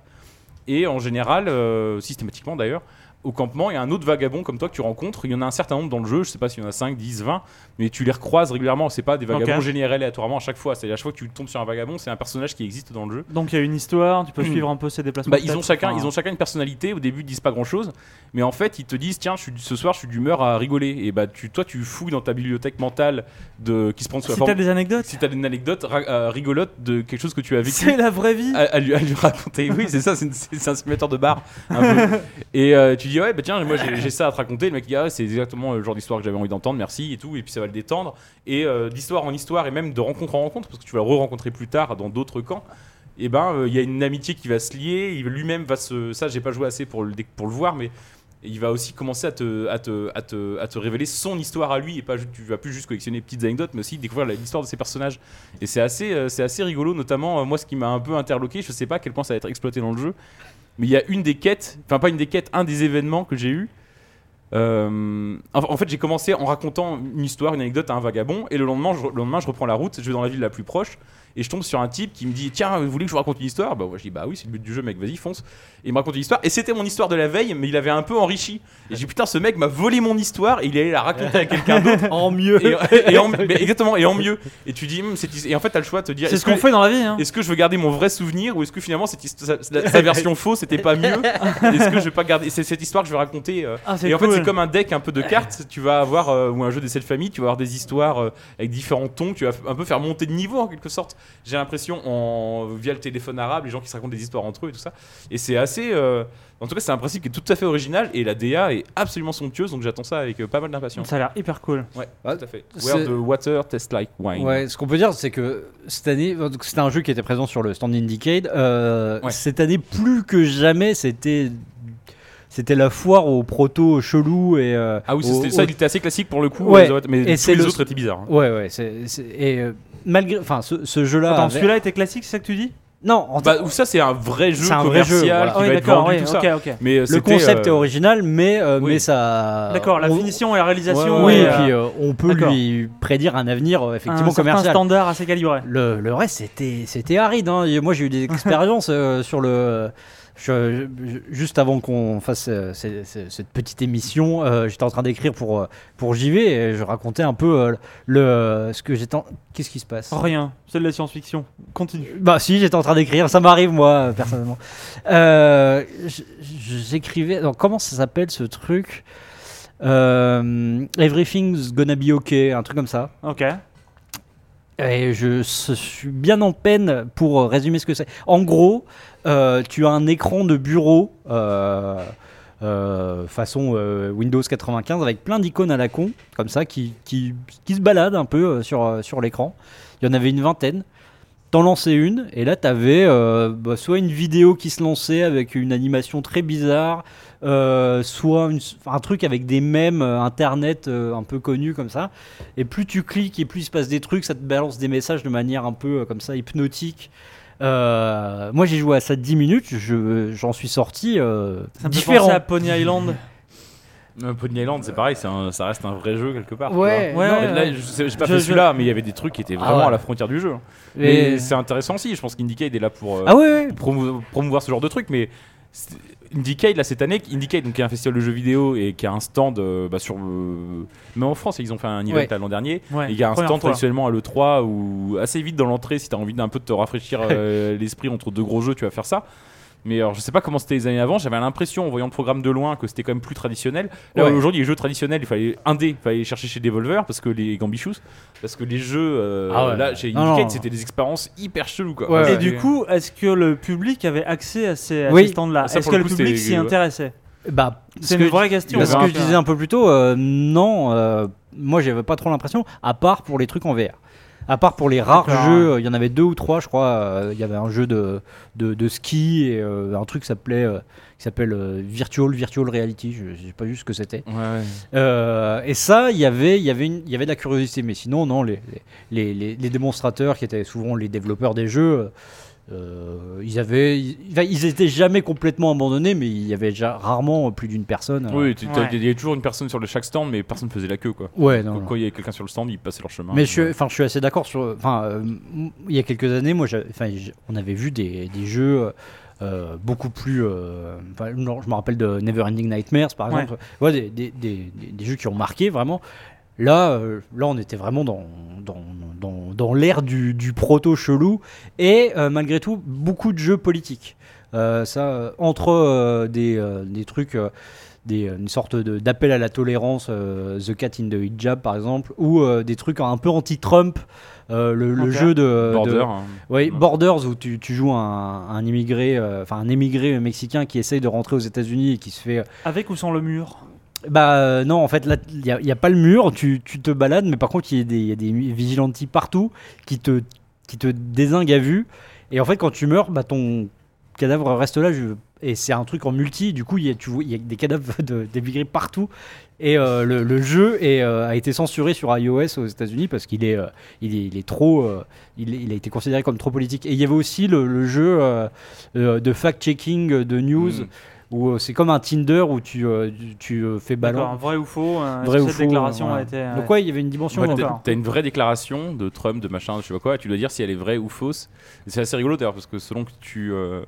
Et en général, euh, systématiquement d'ailleurs, au campement, il y a un autre vagabond comme toi que tu rencontres. Il y en a un certain nombre dans le jeu, je sais pas s'il y en a 5, 10, 20, mais tu les recroises régulièrement. C'est pas des vagabonds Ok. générés aléatoirement à chaque fois. C'est à chaque fois que tu tombes sur un vagabond, c'est un personnage qui existe dans le jeu. Donc il y a une histoire, tu peux Hmm. suivre un peu ses déplacements. Bah, ils, ont chacun, enfin, ils ont chacun une personnalité. Au début, ils disent pas grand chose, mais en fait, ils te disent tiens, je suis, ce soir, je suis d'humeur à rigoler. Et bah, tu, toi, tu fouilles dans ta bibliothèque mentale de, qui se prend sous la Si forme. t'as des anecdotes, Si t'as une anecdote ra- euh, rigolote de quelque chose que tu as vécu c'est la vraie vie. à, à lui, à lui raconter. Oui, c'est ça, c'est un simulateur de bar. un peu. Et euh, tu dis, ouais, bah tiens, moi j'ai ça à te raconter. Le mec dit, ah, c'est exactement le genre d'histoire que j'avais envie d'entendre, merci et tout. Et puis ça va le détendre. Et euh, d'histoire en histoire, et même de rencontre en rencontre, parce que tu vas le re-rencontrer plus tard dans d'autres camps. Et ben, euh, il y a une amitié qui va se lier. Lui-même va se. Ça, j'ai pas joué assez pour le, pour le voir, mais. Il va aussi commencer à te, à, te, à, te, à te révéler son histoire à lui et pas tu vas plus juste collectionner des petites anecdotes mais aussi découvrir l'histoire de ses personnages et c'est assez, euh, assez rigolo, notamment moi ce qui m'a un peu interloqué, je sais pas à quel point ça va être exploité dans le jeu, mais il y a une des quêtes, enfin pas une des quêtes, un des événements que j'ai eu. euh, en, fait, j'ai commencé en racontant une histoire, une anecdote à un vagabond, et le lendemain, le lendemain, je reprends la route, je vais dans la ville la plus proche, et je tombe sur un type qui me dit Tiens, vous voulez que je vous raconte une histoire? Bah, moi, je dis Bah oui, c'est le but du jeu, mec, vas-y, fonce. Et il me raconte une histoire, et c'était mon histoire de la veille, mais il avait un peu enrichi. Et j'ai Putain, ce mec m'a volé mon histoire, et il allait la raconter à quelqu'un d'autre. En mieux. Et, et en, mais exactement, et en mieux. Et tu dis, his- et en fait, t'as le choix de te dire, C'est ce qu'on fait dans la vie. Hein. est-ce que je veux garder mon vrai souvenir ou est-ce que finalement cette sa, version fausse c'était pas mieux? Est-ce que je vais pas garder C'est cette histoire que je vais raconter. euh, Ah, et en fait, c'est comme un deck un peu de cartes. Tu vas avoir euh, ou un jeu d'essai de famille. Tu vas avoir des histoires euh, avec différents tons. Tu vas un peu faire monter de niveau en quelque sorte. J'ai l'impression en via le téléphone arabe, les gens qui se racontent des histoires entre eux et tout ça. Et c'est assez. euh, en tout cas, c'est un principe qui est tout à fait original et la DA est absolument somptueuse. Donc j'attends ça avec euh, pas mal d'impatience. Ça a l'air hyper cool. Ouais, tout à fait. Where the water tastes like wine. Ouais, ce qu'on peut dire, c'est que cette année, donc, c'était un jeu qui était présent sur le stand Indiecade. euh, Ouais. Cette année, plus que jamais, c'était c'était la foire aux proto chelous et euh, Ah oui, c'était- ça, aux- il était assez classique pour le coup. Ouais. mais Et tous les le- autres étaient bizarres. hein. Ouais, ouais, c'est c'est- et euh, malgré, enfin, ce, ce jeu-là. Attends, avait- celui-là était classique, c'est ça que tu dis? Non, en Bah, ou ça, c'est un vrai jeu C'est un vrai jeu, commercial voilà. qui Ah oui, va être d'accord, vendu, oui, tout ça. ok, ok. Mais euh, le concept euh, est original, mais euh, oui. mais ça. D'accord, la on- finition et la réalisation. Oui, et, et euh, puis euh, on peut d'accord. lui prédire un avenir euh, un effectivement certain commercial. standard assez calibré. Le, le reste, c'était, c'était aride. hein. Et Moi, j'ai eu des expériences euh, sur le. Je- je- juste avant qu'on fasse euh, cette petite émission, euh, j'étais en train d'écrire pour, euh, pour JV et je racontais un peu euh, le, ce que j'étais. en- Qu'est-ce qui se passe? Rien, c'est de la science-fiction. Continue. Bah, si, j'étais en train d'écrire. Ça m'arrive, moi, personnellement. J'écrivais. Comment ça s'appelle ce truc? Everything's gonna be okay, un truc comme ça. Ok. Et je, je suis bien en peine pour résumer ce que c'est. En gros, tu as un écran de bureau euh, euh, façon euh, Windows 95 avec plein d'icônes à la con, comme ça, qui, qui, se baladent un peu euh, sur, euh, sur l'écran. Il y en avait une vingtaine. T'en lançais une, et là t'avais euh, bah, soit une vidéo qui se lançait avec une animation très bizarre, euh, soit un truc avec des mèmes euh, internet euh, un peu connus comme ça. Et plus tu cliques et plus il se passe des trucs, ça te balance des messages de manière un peu euh, comme ça hypnotique. Euh, moi j'ai joué à ça 10 minutes, je- j'en suis sorti euh, Ça différent. à Pony Island. Un Pony Island, c'est pareil, c'est un- ça reste un vrai jeu quelque part. tu Ouais, vois. ouais, Non, ouais, là, ouais. je sais- j'ai pas Je- fait je- celui-là, mais il y avait des trucs qui étaient Ah vraiment ouais. à la frontière du jeu. Et- c'est intéressant aussi. Je pense qu'Indiecade est là pour euh, Ah ouais, ouais. promou- promouvoir ce genre de truc, mais c'est- Indiecade là cette année, Indiecade donc qui est un festival de jeux vidéo et qui a un stand euh, bah, sur, euh, même en France ils ont fait un event Ouais. l'an dernier. Ouais, Et il y a un stand fois. traditionnellement à l'E3 où assez vite dans l'entrée, si tu as envie d'un peu de te rafraîchir euh, l'esprit entre deux gros jeux, tu vas faire ça. Mais alors, je sais pas comment c'était les années avant, j'avais l'impression en voyant le programme de loin que c'était quand même plus traditionnel. Là Ouais. aujourd'hui, les jeux traditionnels, il fallait un dé, il fallait chercher chez Devolver parce que les Gambichous, parce que les jeux euh, Ah ouais. là chez non. c'était des expériences hyper cheloues quoi. Ouais, Et du coup, est-ce que le public avait accès à ces, à Oui. ces stands-là Ça, Est-ce que le coup, public s'y intéressait Bah, C'est ce une que- vraie question. Parce que je disais un peu plus tôt, euh, non, euh, moi j'avais pas trop l'impression, à part pour les trucs en VR. À part pour les rares jeux, euh, il y en avait deux ou trois, je crois. euh, Il y avait un jeu de, de, de ski et euh, un truc qui s'appelait qui s'appelle euh, Virtual Virtual Reality. Je sais pas juste ce que c'était. Ouais, ouais. Euh, et ça, il y avait, il y avait, y avait de la curiosité, mais sinon, non, les, les, les, les démonstrateurs qui étaient souvent les développeurs des jeux, euh, ils avaient, ils, étaient jamais complètement abandonnés, mais il y avait déjà rarement plus d'une personne. Oui, Ouais. il y avait toujours une personne sur le chaque stand, mais personne faisait la queue quoi. Ouais, non, Quand- non. Quand il y avait quelqu'un sur le stand, ils passaient leur chemin. Mais je suis, enfin, je suis assez d'accord sur. Enfin, euh, il y a quelques années, moi, enfin, on avait vu des, des jeux euh, beaucoup plus. euh, non, je me rappelle de Neverending Nightmares, par Ouais. exemple. Ouais, des, des, des- des- des jeux qui ont marqué vraiment. Là, euh, là, on était vraiment dans, dans, dans, dans l'ère du, du proto chelou et euh, malgré tout beaucoup de jeux politiques. Euh, ça, euh, entre euh, des, euh, des trucs. euh, des, une sorte d'appel à la tolérance, euh, The Cat in the Hijab par exemple, ou euh, des trucs un peu anti-Trump, euh, le, jeu de, Border. de- hein. Ouais. Borders où tu, tu joues un, un immigré, euh, enfin un émigré mexicain qui essaye de rentrer aux États-Unis et qui se fait. Avec ou sans le mur Bah euh, non, en fait là il n'y a, a pas le mur, tu, tu te balades, mais par contre il y, a des- des vigilantes partout qui te, qui te désinguent à vue. Et en fait quand tu meurs, bah ton cadavre reste là. et c'est un truc en multi, du coup il y a, des cadavres de- d'émigrés partout. Et euh, le, jeu euh, a été censuré sur iOS aux États-Unis parce qu'il est, il est, trop, il, a été considéré comme trop politique. Et il y avait aussi le, jeu de fact-checking de news Mm. Où euh, c'est comme un Tinder où tu, euh, tu, euh, fais D'accord, balance. vrai ou faux euh, Vrai ou faux. Cette déclaration a été. Donc ouais, il y avait une dimension. Ouais, t'as- d'accord. T'as une vraie déclaration de Trump, de machin, je sais pas quoi, et tu dois dire si elle est vraie ou fausse. C'est assez rigolo d'ailleurs parce que selon que tu euh,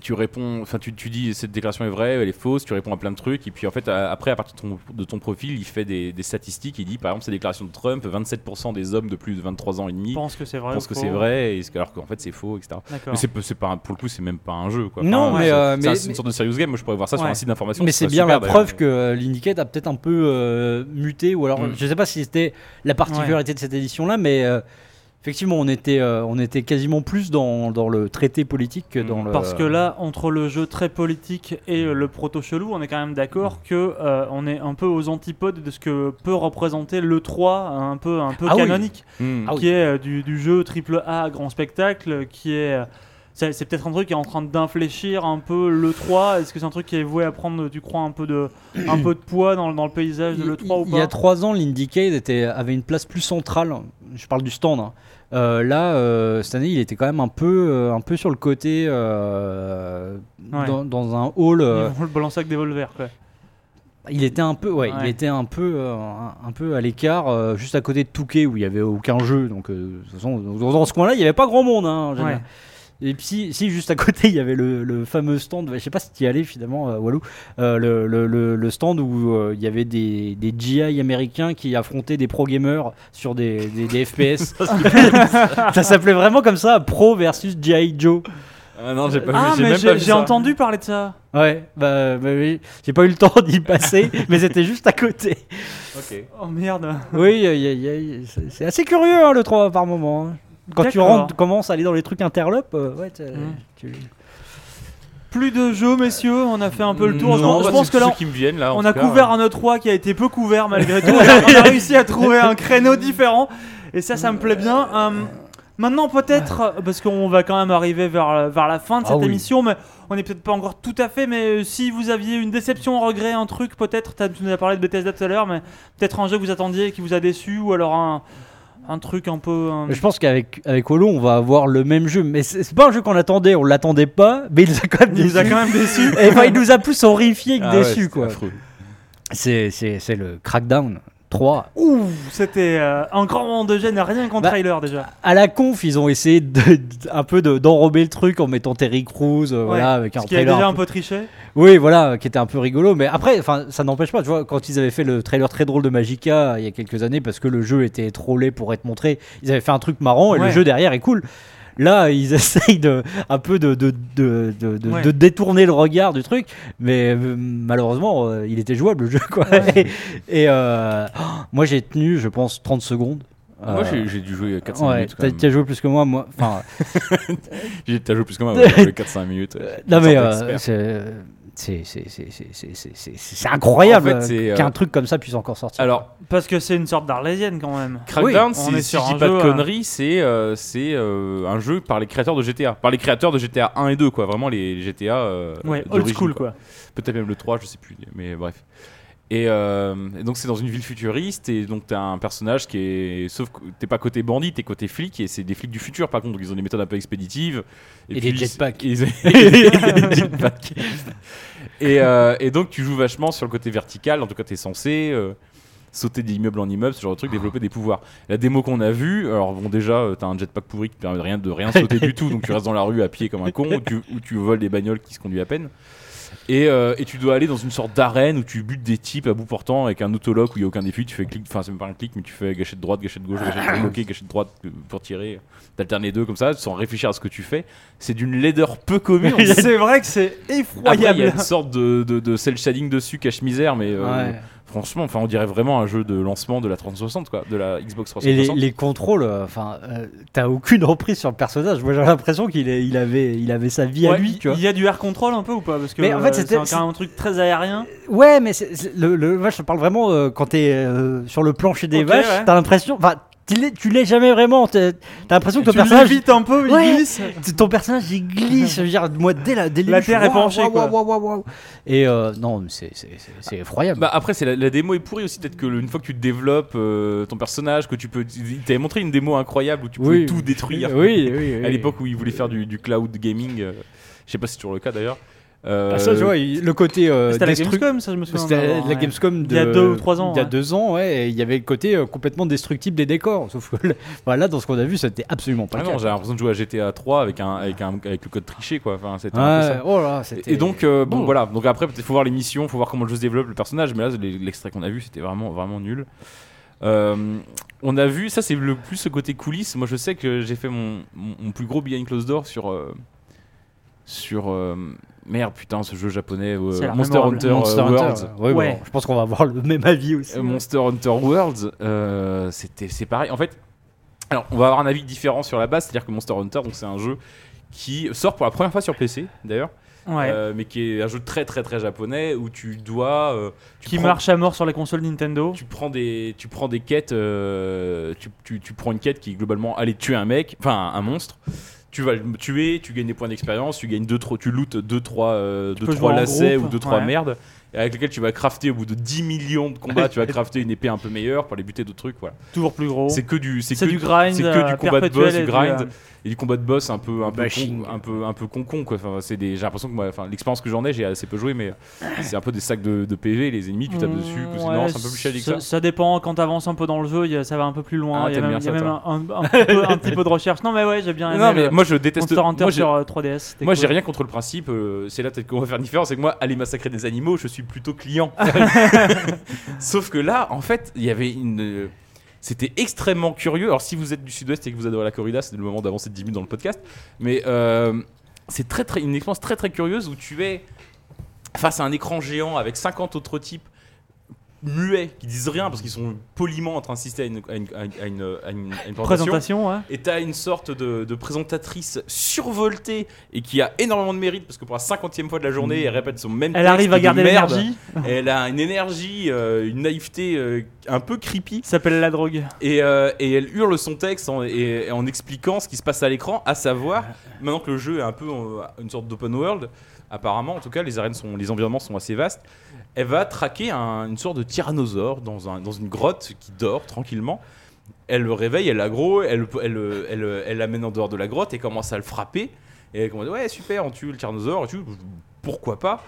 tu réponds, enfin tu, tu dis cette déclaration est vraie, elle est fausse, tu réponds à plein de trucs, et puis en fait à- après à partir de ton, de ton profil, il fait des, des statistiques, il dit par exemple cette déclaration de Trump, 27% des hommes de plus de 23 ans et demi Je pense que c'est vrai. pensent que c'est vrai, et, alors qu'en fait c'est faux, etc. D'accord. Mais c'est pas pour le coup c'est même pas un jeu quoi. Non, Enfin, mais, c'est- euh, mais- c'est une sorte de serious game. Moi je pourrais voir ça sur un site d'information. Mais ce c'est bien super, la d'ailleurs. preuve que euh, l'Indicate a peut-être un peu euh, muté, ou alors Mm. je sais pas si c'était la particularité de cette édition-là, mais euh, effectivement on était, euh, on était quasiment plus dans, dans le traité politique que dans Mm. le. Parce que là, entre le jeu très politique et le proto chelou, on est quand même d'accord que euh, on est un peu aux antipodes de ce que peut représenter le 3, un peu un peu Ah oui. canonique, Hmm. Ah oui. qui est euh, du, du jeu triple A grand spectacle, qui est euh, c'est peut-être un truc qui est en train d'infléchir un peu le 3. Est-ce que c'est un truc qui est voué à prendre, tu crois, un peu de, un peu de poids dans, dans le paysage de Il- le 3 ou il pas y a trois ans, l'Indicate était, avait une place plus centrale. Je parle du stand. hein. Euh, là, euh, cette année, il était quand même un peu, euh, un peu sur le côté, Ouais. dans, dans un hall. le balancer avec des volvers, quoi. Il était un peu, ouais, il était un peu, euh, un, un peu à l'écart, euh, juste à côté de Touquet où il y avait aucun jeu. Donc, euh, de toute façon, dans, dans ce coin-là, il y avait pas grand monde. Hein, en général. Ouais. Et puis, si, si, juste à côté, il y avait le, le fameux stand. Je sais pas si tu y allais finalement, euh, Walou. euh, le, le- le- le stand où euh, il y avait des, des GI américains qui affrontaient des pro gamers sur des, des, des FPS. ça s'appelait vraiment comme ça, Pro versus GI Joe. Ah non, j'ai pas Ah, vu. mais même pas j'ai vu j'ai entendu parler de ça. Ouais, bah, bah oui, j'ai pas eu le temps d'y passer, mais c'était juste à côté. Ok. Oh merde. Oui, il y a- il y a- il y a- c'est- c'est assez curieux hein, le 3 par moment. hein. Quand tu rentres, commences à aller dans les trucs interlopes, euh, ouais, Mm. tu- Plus de jeux, messieurs. On a fait un peu le tour. Je Non, pense- je bah, pense que là, ceux qui me viennent là. en on tout a cas. couvert un E3 qui a été peu couvert malgré tout. on a réussi à trouver un créneau différent. Et ça, ça me plaît bien. Euh, maintenant, peut-être, parce qu'on va quand même arriver vers, vers la fin de Ah cette oui. émission, mais on n'est peut-être pas encore tout à fait. Mais euh, si vous aviez une déception, un regret, un truc, peut-être, t'as- tu nous as parlé de Bethesda tout à l'heure, mais peut-être un jeu que vous attendiez et qui vous a déçu, ou alors un, un truc un peu. un- Je pense qu'avec avec Holo, on va avoir le même jeu, mais c'est pas un jeu qu'on attendait, on l'attendait pas, mais il nous a quand même Il nous a déçus. quand même déçu. Et enfin, il nous a plus horrifié que Ah ouais, déçus, c'était quoi. affreux. c'est c'est- c'est le Crackdown 3. Ouh, c'était euh, un grand moment de gêne, rien qu'en Bah, trailer déjà. À la conf, ils ont essayé de, de- un peu de- d'enrober le truc en mettant Terry Crews, euh, voilà, avec un Ce qui a trailer. déjà un un peu triché. Oui, voilà, qui était un peu rigolo. Mais après, enfin, ça n'empêche pas. Tu vois, quand ils avaient fait le trailer très drôle de Magica il y a quelques années, parce que le jeu était trop laid pour être montré, ils avaient fait un truc marrant et le jeu derrière est cool. Là, ils essayent de, un peu de, de, de, de, de- Ouais. de détourner le regard du truc, mais euh, malheureusement, euh, il était jouable le jeu. Quoi. Ouais. Et, euh, oh, moi, j'ai tenu, je pense, 30 secondes. Moi, Euh, j'ai dû jouer 4-5 ouais, minutes. t'as t'as joué plus que moi, moi. Enfin, J'ai- T'as joué plus que moi, j'ai joué 4-5 minutes. ouais. non mais euh. C'est c'est c'est c'est c'est c'est c'est- c'est- c'est incroyable En fait, c'est, euh, qu'un truc comme ça puisse encore sortir. Alors, Parce que c'est une sorte d'arlésienne quand même. Crackdown, Oui, on si, est si sur je dis pas de jeu, euh, conneries, c'est euh, c'est euh, un jeu par les créateurs de GTA. Par les créateurs de GTA 1 et 2, quoi. Vraiment les GTA. euh, Ouais, old school quoi. Peut-être même le 3, je sais plus. Mais bref. Et, euh, et donc c'est dans une ville futuriste et donc t'as un personnage qui est sauf que t'es pas côté bandit t'es côté flic et c'est des flics du futur par contre donc ils ont des méthodes un peu expéditives Et des jetpacks. et, et des jetpacks. et, euh, et donc tu joues vachement sur le côté vertical en tout cas t'es censé euh, sauter d'immeuble en immeuble ce genre de truc développer des pouvoirs la démo qu'on a vue alors bon déjà t'as un jetpack pourri qui permet de rien de rien sauter du tout donc tu restes dans la rue à pied comme un con ou tu, ou tu voles des bagnoles qui se conduisent à peine et, euh, et tu dois aller dans une sorte d'arène où tu butes des types à bout portant avec un autolock où il n'y a aucun défi. Tu fais clic, enfin c'est même pas un clic, mais tu fais gâchette droite, gâchette gauche, gâchette bloquée, gâchette droite euh, pour tirer. T'alternes deux comme ça, sans réfléchir à ce que tu fais. C'est d'une laideur peu commune. c'est vrai que c'est Après, il y a effroyable. une sorte de, de, de cel shading dessus, cache-misère, mais euh, Ouais. Franchement, enfin, on dirait vraiment un jeu de lancement de la 360, quoi, de la Xbox Et les, 360. les contrôles, euh, enfin, euh, t'as aucune reprise sur le personnage. Moi, j'ai l'impression qu'il il avait, il avait sa vie à Ouais, lui, tu vois. Il y a du air control un peu ou pas? Parce que Mais en fait, euh, c'était- c'est un, quand même un truc très aérien. Ouais, mais le, le, moi, je te parle vraiment euh, quand t'es euh, sur le plancher des vaches, ouais. t'as l'impression, enfin, tu l'es- tu l'es jamais vraiment. T'as l'impression que ton Tu personnage, un peu, il Ouais. glisse. ton personnage, il glisse. je veux dire, moi, dès la, dès le La je terre est penchée, waouh. Et euh, non, c'est c'est- c'est- c'est effroyable. Bah après c'est la, la démo est pourrie aussi peut-être que le- une fois que tu développes euh, ton personnage que tu peux il t'avait montré une démo incroyable où tu pouvais Oui. tout détruire Oui, oui, oui. à l'époque où ils voulaient faire du, du cloud gaming euh, je sais pas si c'est toujours le cas d'ailleurs Euh, Ah, ça, tu vois, il- le côté euh, C'était la Gamescom, ça je me souviens. C'était la ouais. Gamescom de, Il y a deux ou trois ans, Il y a ouais. deux ans, ouais. et il y avait le côté euh, complètement destructible des décors. Sauf que là, voilà, dans ce qu'on a vu, c'était absolument pas ah le non cas. j'ai l'impression de jouer à GTA 3 avec un avec un avec le code triché quoi enfin c'était un peu ça Ouais, oh là, c'était- Et donc, euh, bon, Bon. voilà. Donc après, peut-être faut voir les missions, faut voir comment le jeu se développe, le personnage. Mais là, l'extrait qu'on a vu, c'était vraiment, vraiment nul. Euh, on a vu, ça c'est le plus ce côté coulisses. Moi, je sais que j'ai fait mon, mon, mon plus gros behind closed door sur euh, sur euh, merde, putain, ce jeu japonais, euh, Monster. Hunter, Monster euh, Hunter, Worlds. ouais, ouais, Ouais. bon, je pense qu'on va avoir le même avis aussi. Euh, Monster Hunter Worlds, euh, c'était c'est pareil. En fait, alors on va avoir un avis différent sur la base, c'est-à-dire que Monster Hunter, donc c'est un jeu qui sort pour la première fois sur PC d'ailleurs. Ouais. Euh, mais qui est un jeu très très très japonais où tu dois euh, tu qui prends- marche à mort sur les consoles Nintendo. tu prends des tu prends des quêtes euh, tu, tu, tu prends une quête qui globalement aller tuer un mec enfin un monstre tu vas le tuer tu gagnes des points d'expérience tu gagnes deux trois tu lootes 2 3 euh, deux, peux trois en lacets groupe, ou 2 3 ouais. merdes avec lesquels tu vas crafter au bout de 10 millions de combats tu vas crafter une épée un peu meilleure pour aller buter d'autres trucs voilà Toujours plus gros. c'est que du c'est C'est que du grind. c'est que euh, du combat de boss du grind euh, et du combat de boss un peu un peu con, un peu un peu con con quoi enfin c'est des j'ai l'impression que moi enfin l'expérience que j'en ai j'ai assez peu joué mais c'est un peu des sacs de, de PV les ennemis tu tapes dessus que c'est- ouais, non c'est un peu plus chiadé que ça Ça dépend quand t'avances un peu dans le jeu, il y a- ça va un peu plus loin. Ah, il y a même, y a un, un- un petit peu, un petit peu de recherche. Non mais ouais, j'ai bien aimé. non mais le moi je déteste Monster Hunter sur euh, 3DS. c'était moi cool. j'ai rien contre le principe euh, c'est là peut-être qu'on va faire une différence c'est que moi aller massacrer des animaux je suis plutôt client sauf que là en fait il y avait une euh, c'était extrêmement curieux. Alors si vous êtes du sud-ouest et que vous adorez la corrida c'est le moment d'avancer de 10 minutes dans le podcast. Mais euh, c'est très très une expérience très très curieuse où tu es face à un écran géant avec 50 autres types muets qui disent rien parce qu'ils sont poliment en train d'assister à une, à une, à à présentation. Présentation, ouais. Et t'as une sorte de, de présentatrice survoltée et qui a énormément de mérite parce que pour la cinquantième fois de la journée, elle répète son même Elle arrive à de garder l'énergie. Elle a une énergie, euh, une naïveté euh, un peu creepy s'appelle la drogue. et, euh, et elle hurle son texte en, et- en expliquant ce qui se passe à l'écran, à savoir, maintenant que le jeu est un peu une sorte d'open world, apparemment, en tout cas, les arènes sont, les environnements sont assez vastes. Elle va traquer un- une sorte de tyrannosaure dans, un, dans une grotte qui dort tranquillement. Elle le réveille, elle l'aggro, elle, elle, elle, elle, l'amène en dehors de la grotte et commence à le frapper. Et elle commence ouais super, on tue le tyrannosaure, tout, pourquoi pas.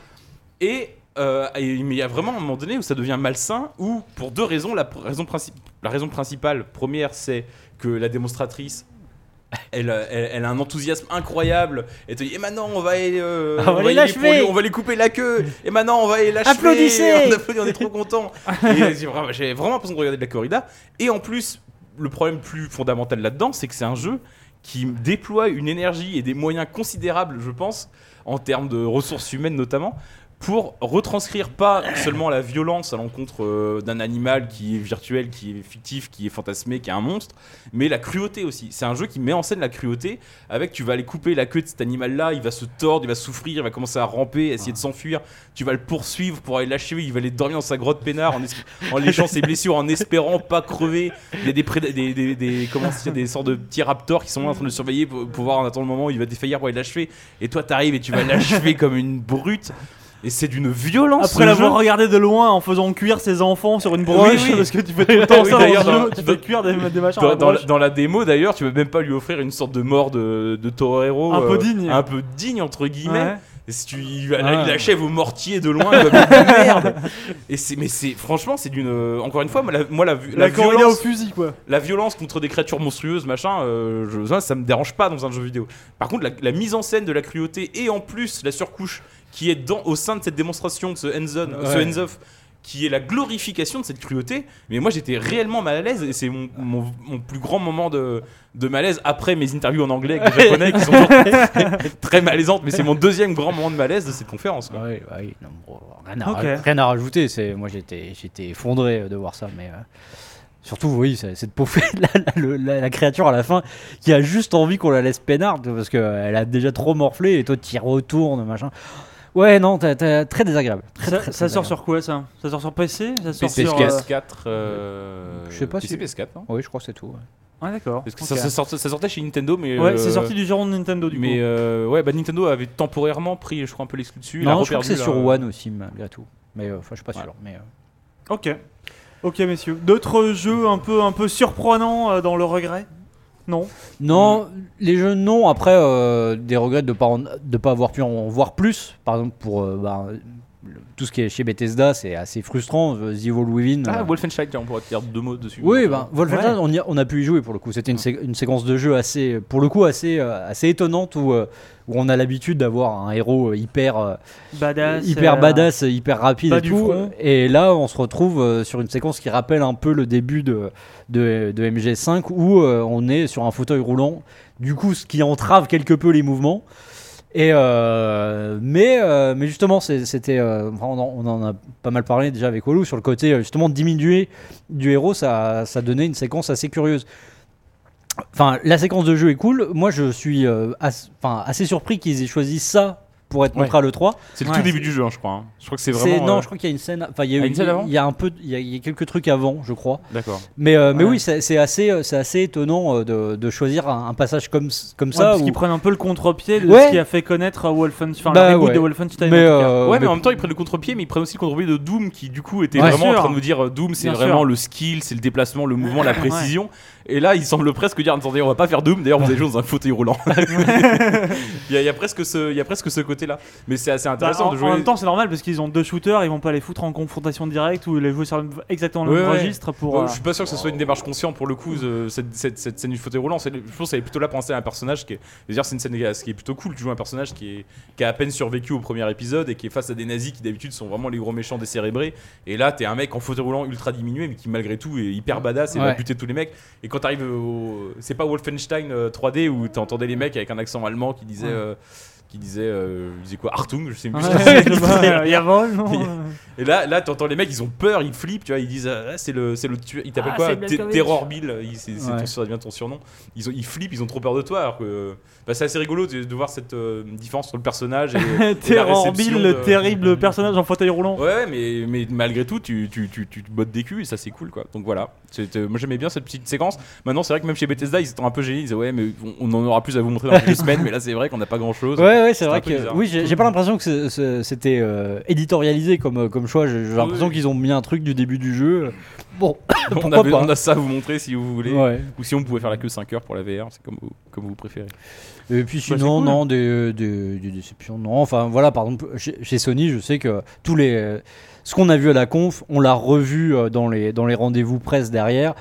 Et Euh, il y a vraiment un moment donné où ça devient malsain, où pour deux raisons. La, raison, la raison principale, première, c'est que la démonstratrice. Elle, euh, elle, elle a un enthousiasme incroyable. Elle te dit, et maintenant on va, aller, euh, On va les lui, on va couper la queue. Et maintenant on va aller l'achever. Applaudissez. On applaudit, on est trop content. Et, j'ai vraiment- J'avais vraiment l'impression de regarder de la corrida. Et en plus, le problème plus fondamental là-dedans, c'est que c'est un jeu qui déploie une énergie et des moyens considérables, je pense, en termes de ressources humaines notamment, pour retranscrire pas seulement la violence à l'encontre euh, d'un animal qui est virtuel, qui est fictif, qui est fantasmé, qui est un monstre, mais la cruauté aussi. C'est un jeu qui met en scène la cruauté avec tu vas aller couper la queue de cet animal-là, il va se tordre, il va souffrir, il va commencer à ramper, essayer de s'enfuir, tu vas le poursuivre pour aller l'achever, il va aller dormir dans sa grotte peinard en, léchant ses blessures, en espérant pas crever. Il y a des, des, des, des- des sortes de petits raptors qui sont en train de le surveiller pour, pour voir en attendant le moment où il va défaillir pour aller l'achever. Et toi, t'arrives et tu vas l'achever comme une brute. Et c'est d'une violence. Après l'avoir regardé de loin en faisant cuire ses enfants sur une broche, oui. parce que tu fais tout le temps Oui, ça d'ailleurs, dans le dans- jeu, tu fais cuire des, des machins Dans, la dans la, broche. dans la démo d'ailleurs, tu peux même pas lui offrir une sorte de mort de, de torero Un peu euh, digne. un peu digne entre guillemets. Ouais. Et si tu il, il Ah. achève au mortier de loin comme une merde. Et c'est mais c'est franchement c'est d'une euh, encore une fois moi la, moi, la, la corrida au violence fusil quoi. la violence contre des créatures monstrueuses machin euh, je, ça, ça me dérange pas dans un jeu vidéo. Par contre la, la mise en scène de la cruauté et en plus la surcouche qui est dans au sein de cette démonstration de ce hands-on ce Ouais. hands-off qui est la glorification de cette cruauté. Mais moi, j'étais réellement mal à l'aise et c'est mon, mon- mon plus grand moment de, de malaise après mes interviews en anglais avec des japonais qui sont très, très malaisantes. Mais c'est mon deuxième grand moment de malaise de cette conférence. quoi. Ouais, ouais, non, bon, rien, à, rien à rajouter. C'est moi j'étais j'étais effondré de voir ça, mais euh, surtout oui, c'est- cette pauvre la, la- la- la créature à la fin qui a juste envie qu'on la laisse peinarde parce qu'elle a déjà trop morflé et toi tu y retournes machin. Ouais, non, t'as- t'as- très désagréable. Très, Ça, très, ça très sort désagréable. sur quoi ça? Ça sort sur PC Ça sort PC, sur. PS4. euh, PS4. euh, Je sais pas PC, si- PS4, non? Oui, je crois que c'est tout. ouais. Ah d'accord. Parce que Ok. ça, ça sortait, ça sortait chez Nintendo, mais. Ouais, euh, c'est sorti du giron de Nintendo du mais coup. euh, ouais, bah Nintendo avait temporairement pris, je crois, un peu l'exclus dessus. il a Non, je crois que reperdu, c'est sur là. One aussi malgré tout. Mais euh, enfin, je suis pas Ouais. sûr. Mais euh, Ok. Ok messieurs. D'autres jeux un peu un peu surprenants euh, dans le regret? Non. Non, les jeux non. Après, euh, des regrets de ne pas, de pas avoir pu en voir plus. Par exemple, pour euh, bah, le- tout ce qui est chez Bethesda, c'est assez frustrant. The Evil Within. Ah, euh, Wolfenstein, tiens, on pourrait te dire deux mots dessus. oui, ben, Wolfenstein, on, y a, on a pu y jouer pour le coup. C'était une, sé- une séquence de jeu assez, pour le coup, assez, euh, assez étonnante où, euh, où on a l'habitude d'avoir un héros hyper, euh, Badass. hyper euh, badass, hyper rapide bas et tout. front. Et là, on se retrouve euh, sur une séquence qui rappelle un peu le début de, de, de MG5 où euh, on est sur un fauteuil roulant. Du coup, ce qui entrave quelque peu les mouvements. Euh, mais, euh, mais justement, c'était, euh, on, en, a pas mal parlé déjà avec Olu sur le côté justement diminué du héros, ça, ça donnait une séquence assez curieuse. Enfin, la séquence de jeu est cool. Moi, je suis assez surpris qu'ils aient choisi ça pour être Ouais. montré à l'E3. C'est le Ouais. tout début du jeu, hein, je crois. hein. Je crois que c'est vraiment. non, euh, je crois qu'il y a une scène. Enfin, il y a, une scène avant il y a un peu, il y, a, il y a quelques trucs avant, je crois. D'accord. Mais, euh, mais Ouais. oui, c'est assez, euh, c'est assez étonnant de, de choisir un, un passage comme, comme Ouais, ça. parce où- qu'ils prennent un peu le contre-pied de Ouais. ce qui a fait connaître Wolfenstein, enfin, Bah le reboot ouais. de Wolfenstein. mais, euh, ouais, mais mais- en même temps, ils prennent le contre-pied, mais ils prennent aussi le contre-pied de Doom, qui du coup était Ouais. vraiment en train de nous dire Doom, c'est vraiment le skill, c'est le déplacement, le mouvement, la précision. Et là, il semble presque dire attendez, on va pas faire Doom. D'ailleurs, vous allez jouer dans un fauteuil roulant. il, y a, il y a presque ce, il y a presque ce côté-là. Mais c'est assez Bah, intéressant en, de jouer. en même temps, c'est normal parce qu'ils ont deux shooters, ils vont pas les foutre en confrontation directe ou les jouer sur exactement le Ouais, même ouais. registre pour. Ouais, euh, Je suis pas sûr que ce soit une démarche consciente pour le coup, euh, cette, cette, cette scène du fauteuil roulant. Je pense qu'elle est plutôt là pour installer un personnage qui est. dire, c'est une scène qui est, plutôt cool. Tu joues un personnage qui, est, qui a à peine survécu au premier épisode et qui est face à des nazis qui d'habitude sont vraiment les gros méchants décérébrés. Et là, t'es un mec en fauteuil roulant ultra diminué, mais qui malgré tout est hyper badass et va Ouais. buter tous les mecs. Et quand t'arrives au. C'est pas Wolfenstein euh, 3D où t'entendais les mecs avec un accent allemand qui disait. Ouais. euh, qui disait, euh, il disait quoi Artung, je sais plus. Ouais, pas, Yavol, non Et là, là, t'entends les mecs, ils ont peur, ils flippent, tu vois, ils disent, ah, c'est le, c'est le tueur. Ils t'appellent Ah, quoi c'est. Terror Bill. il- c'est- c'est Ouais. ton- ça devient ton surnom. Ils, ont, ils flippent, ils ont trop peur de toi. Alors que, bah, c'est assez rigolo de, de voir cette euh, différence entre le personnage et, et la Terror réception Bill, le terrible personnage en fauteuil roulant. Ouais, mais, mais malgré tout, tu, tu, tu, tu te bottes des culs et ça c'est cool quoi. Donc voilà, C'est, euh, moi j'aimais bien cette petite séquence. Maintenant, c'est vrai que même chez Bethesda, ils étaient un peu gênés. Ils disaient, ouais, mais on, on en aura plus à vous montrer dans quelques semaines, mais là c'est vrai qu'on n'a pas grand chose. Ouais, Ouais, c'est un vrai peu que. bizarre. Oui, j'ai j'ai pas l'impression que c'était euh, éditorialisé comme, euh, comme choix. J'ai j'ai l'impression oui. qu'ils ont mis un truc du début du jeu. Bon, on, pourquoi avait- pas on a ça à vous montrer si vous voulez. Ouais. Ou si on pouvait faire la queue 5 heures pour la VR, c'est comme vous, comme vous préférez. Et puis Bah, sinon, cool. non, des, des, des déceptions, non. Enfin, voilà, par exemple, chez, chez Sony, je sais que tous les. euh, Ce qu'on a vu à la conf, on l'a revu euh, dans les, dans les rendez-vous presse derrière,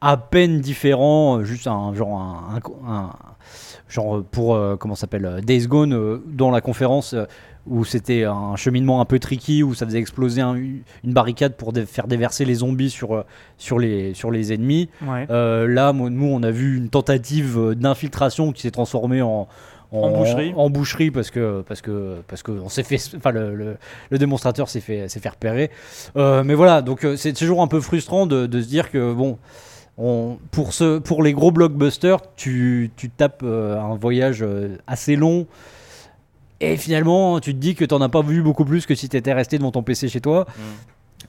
à peine différent, euh, juste un genre. Un, un- un- genre pour. euh, comment s'appelle euh, Days Gone, euh, dans la conférence. Où c'était un cheminement un peu tricky, où ça faisait exploser un- une barricade pour dé- faire déverser les zombies sur, euh, sur, les, sur les ennemis. Ouais. Euh, là, moi, nous, on a vu une tentative euh, d'infiltration qui s'est transformée en, En boucherie. en boucherie parce que parce que parce que on s'est fait, enfin le, le, le démonstrateur s'est fait s'est fait repérer. Euh, mais voilà, donc c'est toujours un peu frustrant de, de se dire que bon. On, pour, ce, pour les gros blockbusters, tu, tu tapes euh, un voyage assez long et finalement tu te dis que t'en as pas vu beaucoup plus que si t'étais resté devant ton PC chez toi.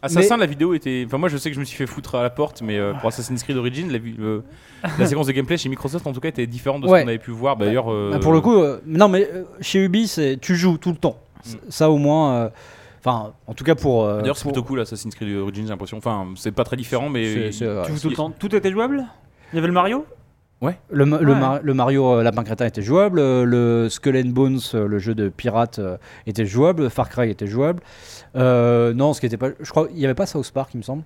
Assassin, la vidéo était. Enfin, moi je sais que je me suis fait foutre à la porte, mais euh, pour Assassin's Creed Origins, la, séquence de gameplay chez Microsoft en tout cas était différente de ce qu'on avait pu voir. Bah, D'ailleurs, euh, Bah, pour le coup, euh, non, mais euh, chez Ubi, tu joues tout le temps. C- Ça, au moins. euh, Enfin, en tout cas pour. euh, D'ailleurs, c'est pour- plutôt cool Assassin's Creed Origins, j'ai l'impression. Enfin, c'est pas très différent, mais. Tu joues tout le temps. Tout était jouable? Il y avait le Mario? Le, ma- le Ouais. Mar- le Mario euh, Lapin Crétin était jouable, euh, le Skull and Bones, euh, le jeu de pirate, euh, était jouable, Far Cry était jouable. Non, ce qui était pas. Je crois il n'y avait pas South Park, il me semble.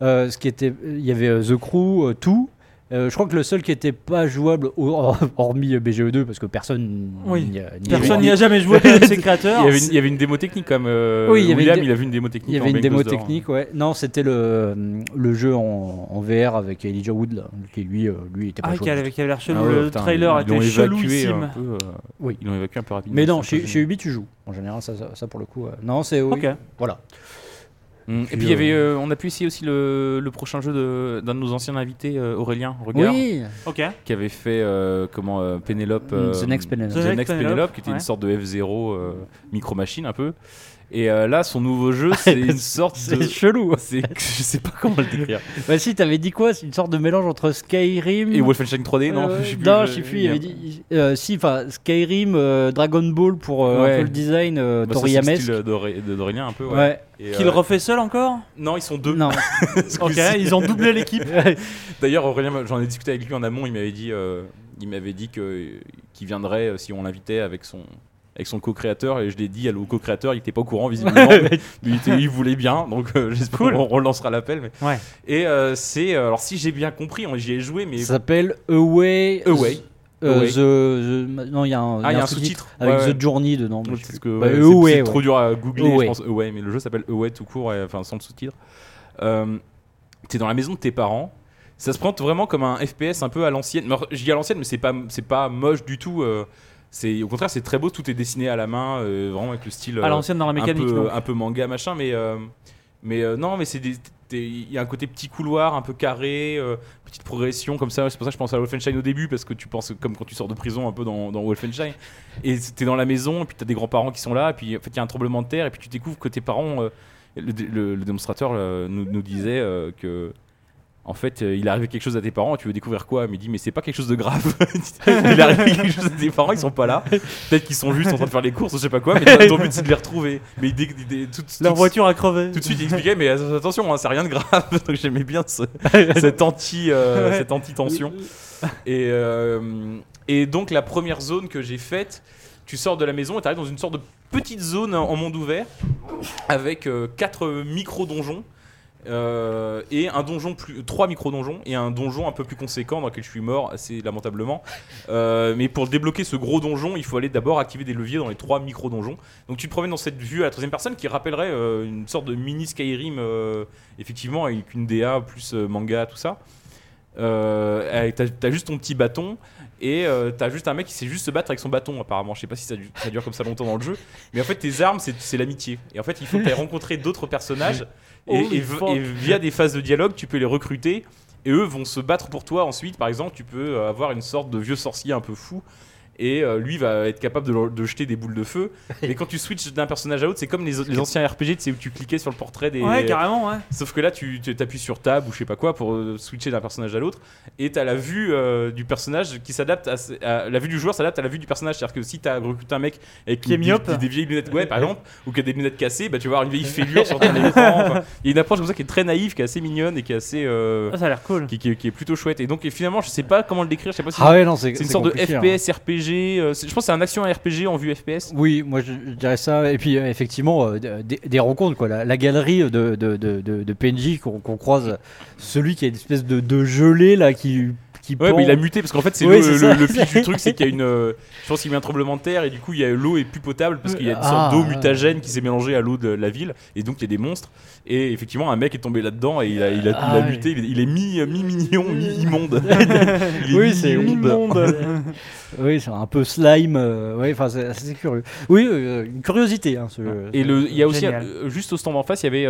Ce qui était, il y avait The Crew, tout. Euh, je crois que le seul qui était pas jouable, hor- hormis euh, BGE2, parce que personne Oui. n'y a- n'y Personne a- n'y a jamais joué de ses créateurs. Il y, avait une, il y avait une démo technique comme. euh, Oui, il y avait William, une dé- il a vu une démo technique. Il y en avait une Bang démo technique, ouais. Non, c'était le, le jeu en, en VR avec Elijah Wood, là, qui lui, euh, lui était pas Ah, jouable. avait, qui avait l'air chelou. Ah ouais, le putain, trailer ils l'ont était évacué chelouissime. un peu, euh, Oui. Ils l'ont évacué un peu rapidement. Mais non, c'est un chez, chez Ubi, tu joues. En général, ça, ça, ça, pour le coup. euh, Non, c'est. oui. Ok. Voilà. Mm. Et Puis, puis il y avait, euh, euh, on a pu essayer aussi le, le prochain jeu d'un de, nos anciens invités, euh, Aurélien Regard, Oui. Ok. qui avait fait euh, comment euh, Penelope, Mm, euh, The Next Penelope. The, The Next Next Penelope, Penelope, qui était ouais. une sorte de F0 euh, micro machine un peu. Et euh, là, son nouveau jeu, c'est une sorte C'est de, chelou. c'est, je sais pas comment le décrire. Bah, si, t'avais dit quoi? C'est une sorte de mélange entre Skyrim. Et Wolfenstein 3D, non Euh, Je sais plus, non, je- sais plus. Il avait dit. euh, si, enfin, Skyrim, euh, Dragon Ball pour euh, Ouais. un peu le design euh, Bah, c'est le style d'Auré- d'Aurélien un peu. Ouais. Ouais. Et, Qu'il euh, refait seul encore? Non, ils sont deux. Non. Ok, ils ont doublé l'équipe. D'ailleurs, Aurélien, j'en ai discuté avec lui en amont. Il m'avait dit, euh, il m'avait dit que qu'il viendrait si on l'invitait avec son avec son co-créateur et je l'ai dit à au co-créateur, il était pas au courant visiblement, mais mais il, était- il voulait bien, donc euh, j'espère Cool. qu'on relancera l'appel. Mais... Ouais. Et euh, c'est euh, alors si j'ai bien compris, on- j'y ai joué, mais Ça s'appelle Away. Away. euh, the, the- Non, il y a un, ah, il y a un sous-titre avec Ouais, ouais. The Journey dedans. que Bah, ouais, c'est- c'est trop dur à googler, Away. je pense. Away, mais le jeu s'appelle Away tout court, et- enfin sans le sous-titre. Euh, T'es dans la maison de tes parents. Ça se présente vraiment comme un FPS un peu à l'ancienne. Je dis à l'ancienne, mais c'est pas c'est pas moche du tout. euh, c'est au contraire, c'est très beau. Tout est dessiné à la main, euh, vraiment avec le style. À euh, l'ancienne dans la un mécanique. peu, un peu manga machin mais euh, mais non mais c'est des il y a un côté petit couloir un peu carré euh, petite progression comme ça c'est pour ça que je pense à Wolfenstein au début parce que tu penses comme quand tu sors de prison un peu dans, dans Wolfenstein et t'es dans la maison et puis t'as des grands-parents qui sont là et puis en fait il y a un tremblement de terre et puis tu découvres que tes parents euh, le, le- le démonstrateur euh, nous, nous disait que en fait, euh, il est arrivé quelque chose à tes parents, tu veux découvrir quoi? Mais il dit, mais c'est pas quelque chose de grave. il est arrivé quelque chose à tes parents, ils sont pas là. Peut-être qu'ils sont juste en train de faire les courses, je sais pas quoi, mais ton- but c'est de les retrouver. Mais il dé- tout, Leur tout- voiture a crevé. tout de suite, il expliquait, mais attention, hein, c'est rien de grave. Donc j'aimais bien ce- cette anti, euh, cette anti-tension. Et, euh, et donc la première zone que j'ai faite, tu sors de la maison et tu arrives dans une sorte de petite zone en monde ouvert avec euh, quatre micro donjons. Euh, et un donjon plus trois micro donjons et un donjon un peu plus conséquent dans lequel je suis mort assez lamentablement. Euh, mais pour débloquer ce gros donjon il faut aller d'abord activer des leviers dans les trois micro donjons donc tu te promènes dans cette vue à la troisième personne qui rappellerait euh, une sorte de mini Skyrim effectivement avec une DA plus manga tout ça. T'as juste ton petit bâton et euh, t'as juste un mec qui sait juste se battre avec son bâton apparemment. Je sais pas si ça, ça dure comme ça longtemps dans le jeu. Mais en fait tes armes c'est l'amitié. Et en fait il faut que tu rencontrer d'autres personnages et, via des phases de dialogue tu peux les recruter et eux vont se battre pour toi ensuite. Par exemple tu peux avoir une sorte de vieux sorcier un peu fou et euh, lui va être capable de, jeter des boules de feu. Et quand tu switches d'un personnage à l'autre, c'est comme les, les anciens RPG, sais, où tu cliquais sur le portrait des. Ouais, carrément, ouais. Sauf que là, tu t'appuies sur tab ou je sais pas quoi pour euh, switcher d'un personnage à l'autre, et t'as la vue euh, du personnage qui s'adapte à, à- la vue du joueur s'adapte à la vue du personnage. C'est-à-dire que si t'as recruté un mec avec Qui est des- myope. des, des vieilles lunettes, ouais, par exemple, ou qui a des lunettes cassées, bah tu vas avoir une vieille fêlure sur ton écran. Il y a une approche comme ça qui est très naïve, qui est assez mignonne et qui est assez, euh, Ah, ça a l'air cool. qui, qui- qui est plutôt chouette. Et donc et finalement, je sais pas comment le décrire. Je sais pas si Ah ouais, non, c'est c'est une c'est sorte de hein. FPS RPG. Euh, je pense que c'est un action RPG en vue FPS. Oui, moi je, dirais ça. Et puis euh, effectivement, euh, des, rencontres, quoi. La, galerie de, de, de, PNJ qu'on croise, celui qui a une espèce de gelée là qui. Qui Ouais, pend. mais il a muté parce qu'en fait, c'est Oui, le, le- ça. le pitch du truc, c'est qu'il y a une. euh, je pense qu'il y a un tremblement de terre et du coup, il y a l'eau est plus potable parce qu'il y a une sorte Ah, d'eau mutagène qui s'est mélangée à l'eau de la ville et donc il y a des monstres. Et effectivement, un mec est tombé là-dedans et il a, il a, il a Ah, muté. Il est, il est mi, mi mignon, mi immonde. il est Oui, c'est mi-immonde. Oui, c'est un peu slime. euh, ouais, enfin, c'est curieux. Oui, euh, une curiosité. Hein, ce, Et il y a aussi Génial. euh, juste au stand en face, il y avait.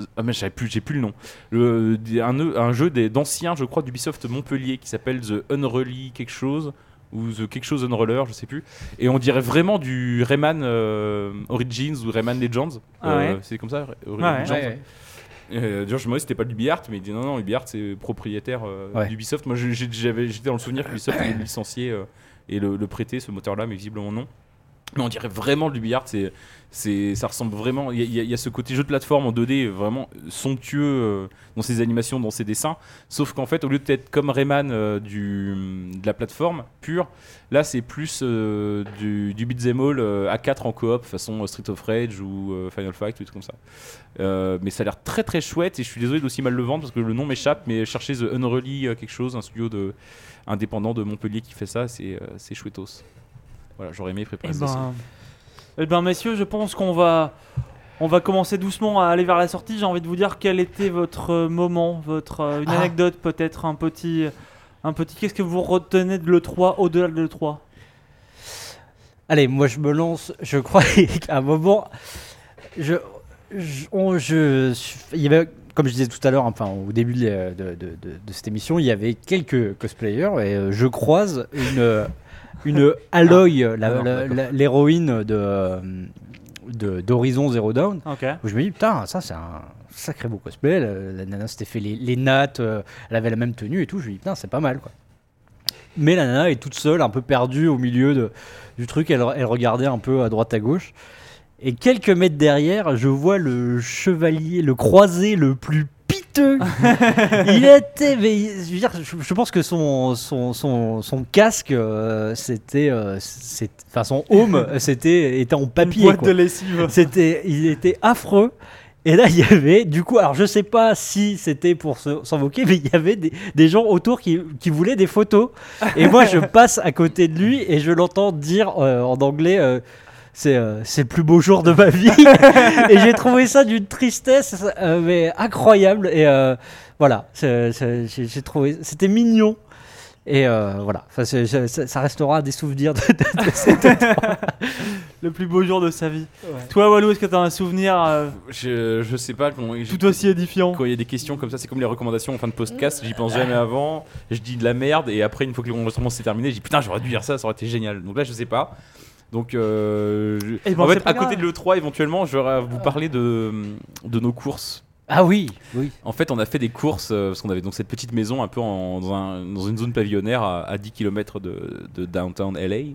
Euh, ah mais j'avais plus, j'ai plus le nom. Le, un, un jeu des- d'anciens, je crois, d'Ubisoft Montpellier qui s'appelle The Unreally quelque chose ou The quelque chose Unroller, je sais plus. Et on dirait vraiment du Rayman euh, Origins ou Rayman Legends. Ah ouais. C'est comme ça. Ouais, Legends. Ouais, ouais. Euh, me demandais si c'était pas de l'UbiArt, mais il dit non, non, l'UbiArt c'est propriétaire euh, Ouais. d'Ubisoft. Moi, j'ai- j'ai- j'avais- j'étais dans le souvenir que Ubisoft avait licencié euh, et le, le prêté ce moteur-là, mais visiblement non. Mais on dirait vraiment de l'UbiArt, c'est, c'est, ça ressemble vraiment. Il y, a- ce côté jeu de plateforme en 2D vraiment somptueux euh, dans ses animations, dans ses dessins. Sauf qu'en fait, au lieu d'être comme Rayman euh, du, de la plateforme pure, là c'est plus euh, du, du beat'em all à 4 en coop, façon Street of Rage ou Final Fight, trucs comme ça. Mais ça a l'air très très chouette et je suis désolé d'aussi mal le vendre parce que le nom m'échappe, mais cherchez The euh, quelque chose, un studio de, indépendant de Montpellier qui fait ça, c'est, c'est chouettos. Voilà, j'aurais aimé préparer Eh ben, eh ben, messieurs, je pense qu'on va, on va commencer doucement à aller vers la sortie. J'ai envie de vous dire quel était votre moment, votre euh, une Ah. anecdote peut-être, un petit, un petit. Qu'est-ce que vous retenez de le 3 au-delà de le 3 Allez, moi je me lance. Je crois qu'à un moment, je, je, on- je- il y avait, comme je disais tout à l'heure, enfin au début de, de- de- de- de cette émission, il y avait quelques cosplayers et euh, je croise une, une Aloy, Ah la- l'héroïne de, d'Horizon Zero Dawn. Où je me dis, putain, ça c'est un sacré beau cosplay. La, la nana s'était fait les, les nattes, euh, elle avait la même tenue et tout. Je me dis, putain, c'est pas mal quoi. Mais la nana est toute seule, un peu perdue au milieu de, du truc. Elle, elle regardait un peu à droite à gauche. Et quelques mètres derrière, je vois le chevalier, le croisé le plus il était, mais je, veux dire, je, je pense que son, son, son, son casque, euh, c'était, euh, enfin son home, c'était était en papier. Une boîte quoi. de lessive. C'était, il était affreux. Et là, il y avait, du coup, alors je sais pas si c'était pour moquer, mais il y avait des, des gens autour qui, qui voulaient des photos. Et moi, je passe à côté de lui et je l'entends dire euh, en anglais. euh, c'est, euh, c'est le plus beau jour de ma vie. et j'ai trouvé ça d'une tristesse, euh, mais incroyable. Et euh, voilà, j'ai trouvé, c'était mignon. Et euh, voilà, Enfin, ça, ça restera des souvenirs de, de- de cette Le plus beau jour de sa vie. Toi, Walou, est-ce que tu as un souvenir euh, Je, je sais pas comment. tout aussi édifiant Quand il y a des questions comme ça, c'est comme les recommandations en fin de podcast, j'y pense jamais avant, je dis de la merde et après, une fois que l'enregistrement s'est terminé, je dis putain, j'aurais dû dire ça, ça aurait été génial. Donc là, je sais pas. Donc, euh, je- Eh ben, en fait, à côté grave. de l'E3, éventuellement, je vais vous parler de, de nos courses. Ah oui, oui. En fait, on a fait des courses euh, parce qu'on avait donc cette petite maison un peu en- dans, un- dans une zone pavillonnaire à, à 10 km de, de downtown LA.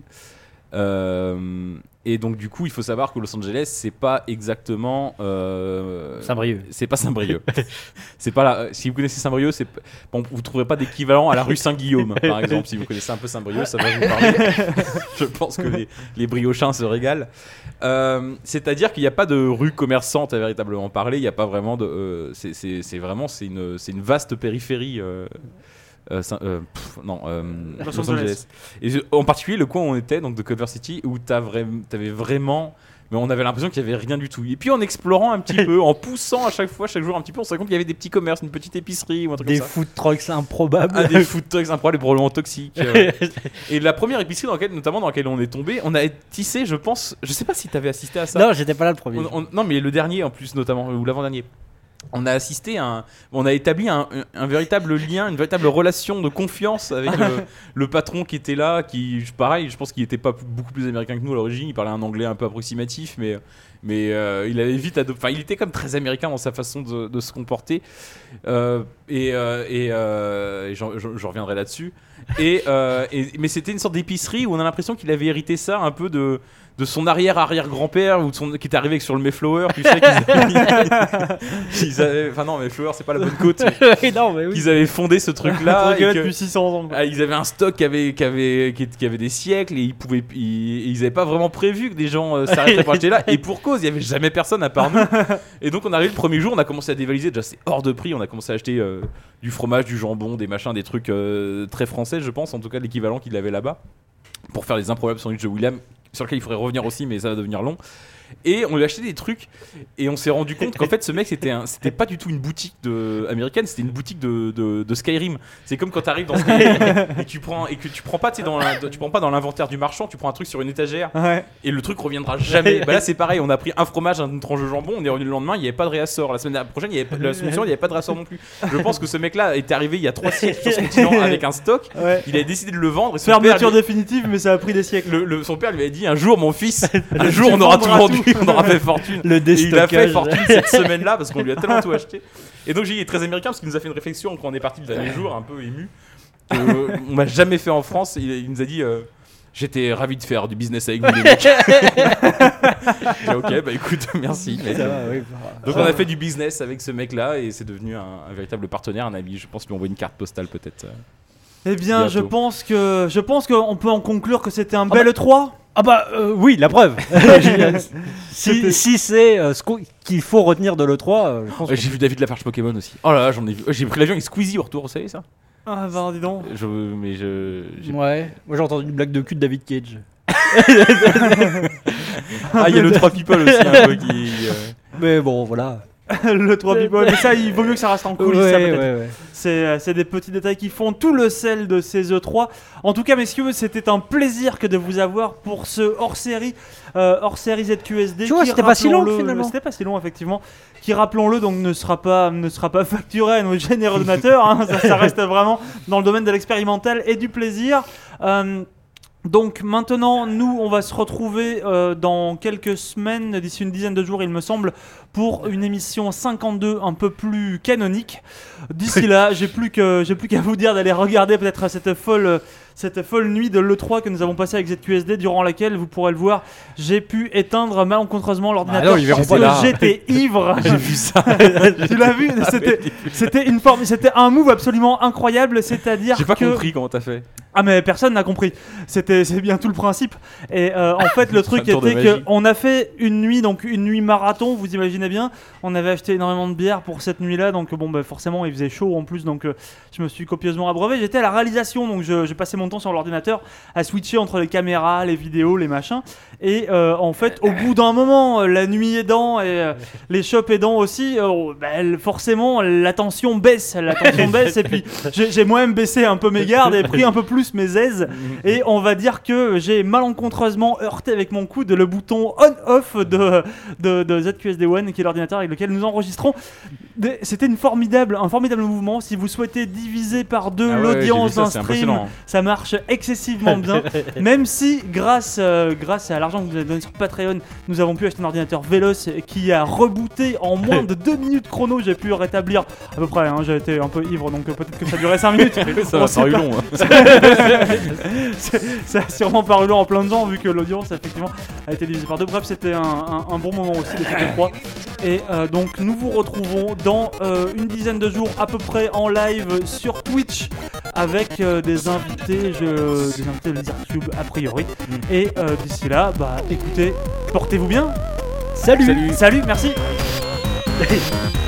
Euh, et donc, du coup, il faut savoir que Los Angeles, c'est pas exactement. euh, Saint-Brieuc. c'est pas Saint-Brieuc. c'est pas la, si vous connaissez Saint-Brieuc, c'est bon, vous trouverez pas d'équivalent à la rue Saint-Guillaume, par exemple. Si vous connaissez un peu Saint-Brieuc, ça va vous parler. Je pense que les, les briochins se régalent. Euh, C'est-à-dire qu'il n'y a pas de rue commerçante à véritablement parler. Il n'y a pas vraiment de. euh, c'est vraiment c'est une, c'est une vaste périphérie. Euh, euh, euh, pff, non, euh, Los Los, Angeles. Angeles. Et je- en particulier le coin où on était, donc de Culver City, où tu avais vraiment. Mais on avait l'impression qu'il y avait rien du tout. Et puis en explorant un petit peu, en poussant à chaque fois, chaque jour un petit peu, on se rend compte qu'il y avait des petits commerces, une petite épicerie ou un truc Des comme ça. food trucks improbables. Ah, des food trucks improbables et probablement toxiques. euh. et la première épicerie, dans laquelle, notamment dans laquelle on est tombé, on a tissé, je pense. Je sais pas si tu avais assisté à ça. non, j'étais pas là le premier. On- on- non, mais le dernier en plus, notamment, ou l'avant-dernier. On a assisté à un, on a établi un, véritable lien, une véritable relation de confiance avec le, le patron qui était là, qui, pareil, je pense qu'il était pas beaucoup plus américain que nous à l'origine, il parlait un anglais un peu approximatif, mais, mais euh, il avait vite adopté, enfin, il était comme très américain dans sa façon de, de se comporter, Euh, et, euh, et, euh, et j'en reviendrai là-dessus. Et, et- mais c'était une sorte d'épicerie où on a l'impression qu'il avait hérité ça un peu de de son arrière-arrière-grand-père ou de son qui est arrivé sur le Mayflower, tu sais qu'ils avaient- ils avaient- enfin non Mayflower c'est pas la bonne côte, mais non, mais oui. qu'ils avaient fondé ce truc-là truc et là que- depuis 600 ans. quoi. ah, ils avaient un stock qui avait, qui avait, qui, qui avait des siècles et ils pouvaient, ils, ils avaient pas vraiment prévu que des gens s'arrêteraient pour acheter là. Et pour cause, il y avait jamais personne à part nous. Et donc on arrive le premier jour, on a commencé à dévaliser. Déjà c'est hors de prix. On a commencé à acheter euh, du fromage, du jambon, des machins, des trucs euh, très français, je pense, en tout cas l'équivalent qu'il avait là-bas, pour faire les improbables sandwichs de William, sur lequel il faudrait revenir aussi, mais ça va devenir long. Et on lui a acheté des trucs et on s'est rendu compte qu'en fait ce mec c'était un- c'était pas du tout une boutique de américaine, c'était une boutique de, de, de Skyrim. C'est comme quand tu arrives dans Skyrim et tu prends et que tu prends pas dans la- tu prends pas dans l'inventaire du marchand, tu prends un truc sur une étagère Ouais. et le truc reviendra jamais. bah là c'est pareil, on a pris un fromage, une tranche de jambon, on est revenu le lendemain, il y avait pas de réassort. La semaine prochaine, il y avait pas, la semaine il y avait pas de réassort non plus. Je pense que ce mec là était arrivé il y a trois siècles sur ce continent avec un stock. Ouais. Il avait décidé de le vendre et Fermeture lui- définitive, mais ça a pris des siècles. le- le- son père lui avait dit un jour mon fils, un jour on aura tout vendu, on aura fait fortune. Le Et il a fait déstockage. fortune cette semaine-là parce qu'on lui a tellement tout acheté. Et donc j'ai il est très américain parce qu'il nous a fait une réflexion quand on est parti le dernier jour, un peu ému. euh, on m'a jamais fait en France. Il, il nous a dit. euh, J'étais ravi de faire du business avec vous les mecs. Ok, bah écoute, merci. mec. Ça va, oui. Donc on a fait du business avec ce mec-là et c'est devenu un, un véritable partenaire, un ami. Je pense lui envoyer une carte postale peut-être. Eh bien, je pense que je pense qu'on peut en conclure que c'était un bah- bel E3. Ah bah euh, oui, la preuve. Si si c'est euh, ce qu'il faut retenir de l'E3, euh, je pense Ouais, que- j'ai vu David Lafarge Pokémon aussi. Oh là là, j'en ai vu. J'ai pris l'avion avec Squeezie au retour, vous savez ça Ah bah dis donc. je, Mais je. j'ai- Ouais, moi j'ai entendu une blague de cul de David Cage. Ah, il y a le 3 People aussi un peu qui. euh, Mais bon, voilà. le 3 people. Mais ça, il vaut mieux que ça reste en coulisses. Ouais, ouais, ouais. C'est euh, c'est des petits détails qui font tout le sel de ces E3. En tout cas, messieurs, c'était un plaisir que de vous avoir pour ce hors-série, euh, hors-série ZQSD. Tu vois, c'était pas si long, rappelons-le, finalement. C'était pas si long, effectivement. Qui, rappelons-le, donc ne sera pas, ne sera pas facturé à nos généreux donateurs. hein. ça, ça reste vraiment dans le domaine de l'expérimental et du plaisir. Euh, donc maintenant, nous, on va se retrouver euh, dans quelques semaines, d'ici une dizaine de jours, il me semble, pour une émission 52 un peu plus canonique. D'ici là, j'ai plus que j'ai plus qu'à vous dire d'aller regarder peut-être cette folle cette folle nuit de l'E3 que nous avons passée avec ZQSD, durant laquelle, vous pourrez le voir, j'ai pu éteindre malencontreusement l'ordinateur. verront parce que. J'étais ivre. J'ai vu ça. tu l'as vu C'était une forme, c'était un move absolument incroyable, c'est-à-dire J'ai pas que compris comment t'as fait. ah mais personne n'a compris. C'était c'est bien tout le principe. Et euh, en fait le truc était magie. que on a fait une nuit donc une nuit marathon. Vous imaginez bien. On avait acheté énormément de bière pour cette nuit-là. Donc bon bah forcément il faisait chaud en plus. Donc euh, je me suis copieusement abreuvé. J'étais à la réalisation donc j'ai passé mon sur l'ordinateur à switcher entre les caméras, les vidéos, les machins. Et euh, en fait au bout d'un moment euh, la nuit aidant et euh, les shops aidant aussi, euh, bah, forcément la tension baisse, la tension baisse et puis j'ai moi-même baissé un peu mes gardes et pris un peu plus mes aises et on va dire que j'ai malencontreusement heurté avec mon coude le bouton on-off de, de, de ZQSD One qui est l'ordinateur avec lequel nous enregistrons. C'était une formidable, un formidable mouvement. Si vous souhaitez diviser par deux Ah ouais, l'audience d'un stream, ça marche excessivement bien. Même si, grâce, grâce à l'argent que vous avez donné sur Patreon, nous avons pu acheter un ordinateur Veloce qui a rebooté en moins de 2 minutes chrono. J'ai pu rétablir à peu près. hein, J'ai été un peu ivre, donc euh, peut-être que ça durait 5 minutes. Ça sait paru long. hein. Ça a sûrement paru long en plein de gens vu que l'audience effectivement a été divisée par deux. Bref, c'était un, un- un bon moment aussi cette 3 Et euh, donc nous vous retrouvons dans euh, une dizaine de jours à peu près en live sur Twitch avec euh, des invités, je, des invités de Tube a priori. Et euh, d'ici là, bah écoutez, portez-vous bien. Salut. Salut. Salut, merci.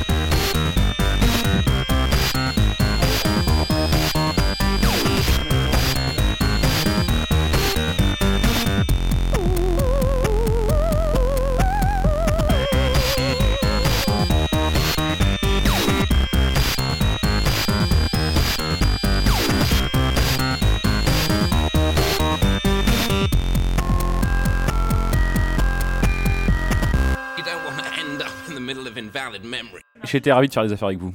été ravi de faire les affaires avec vous.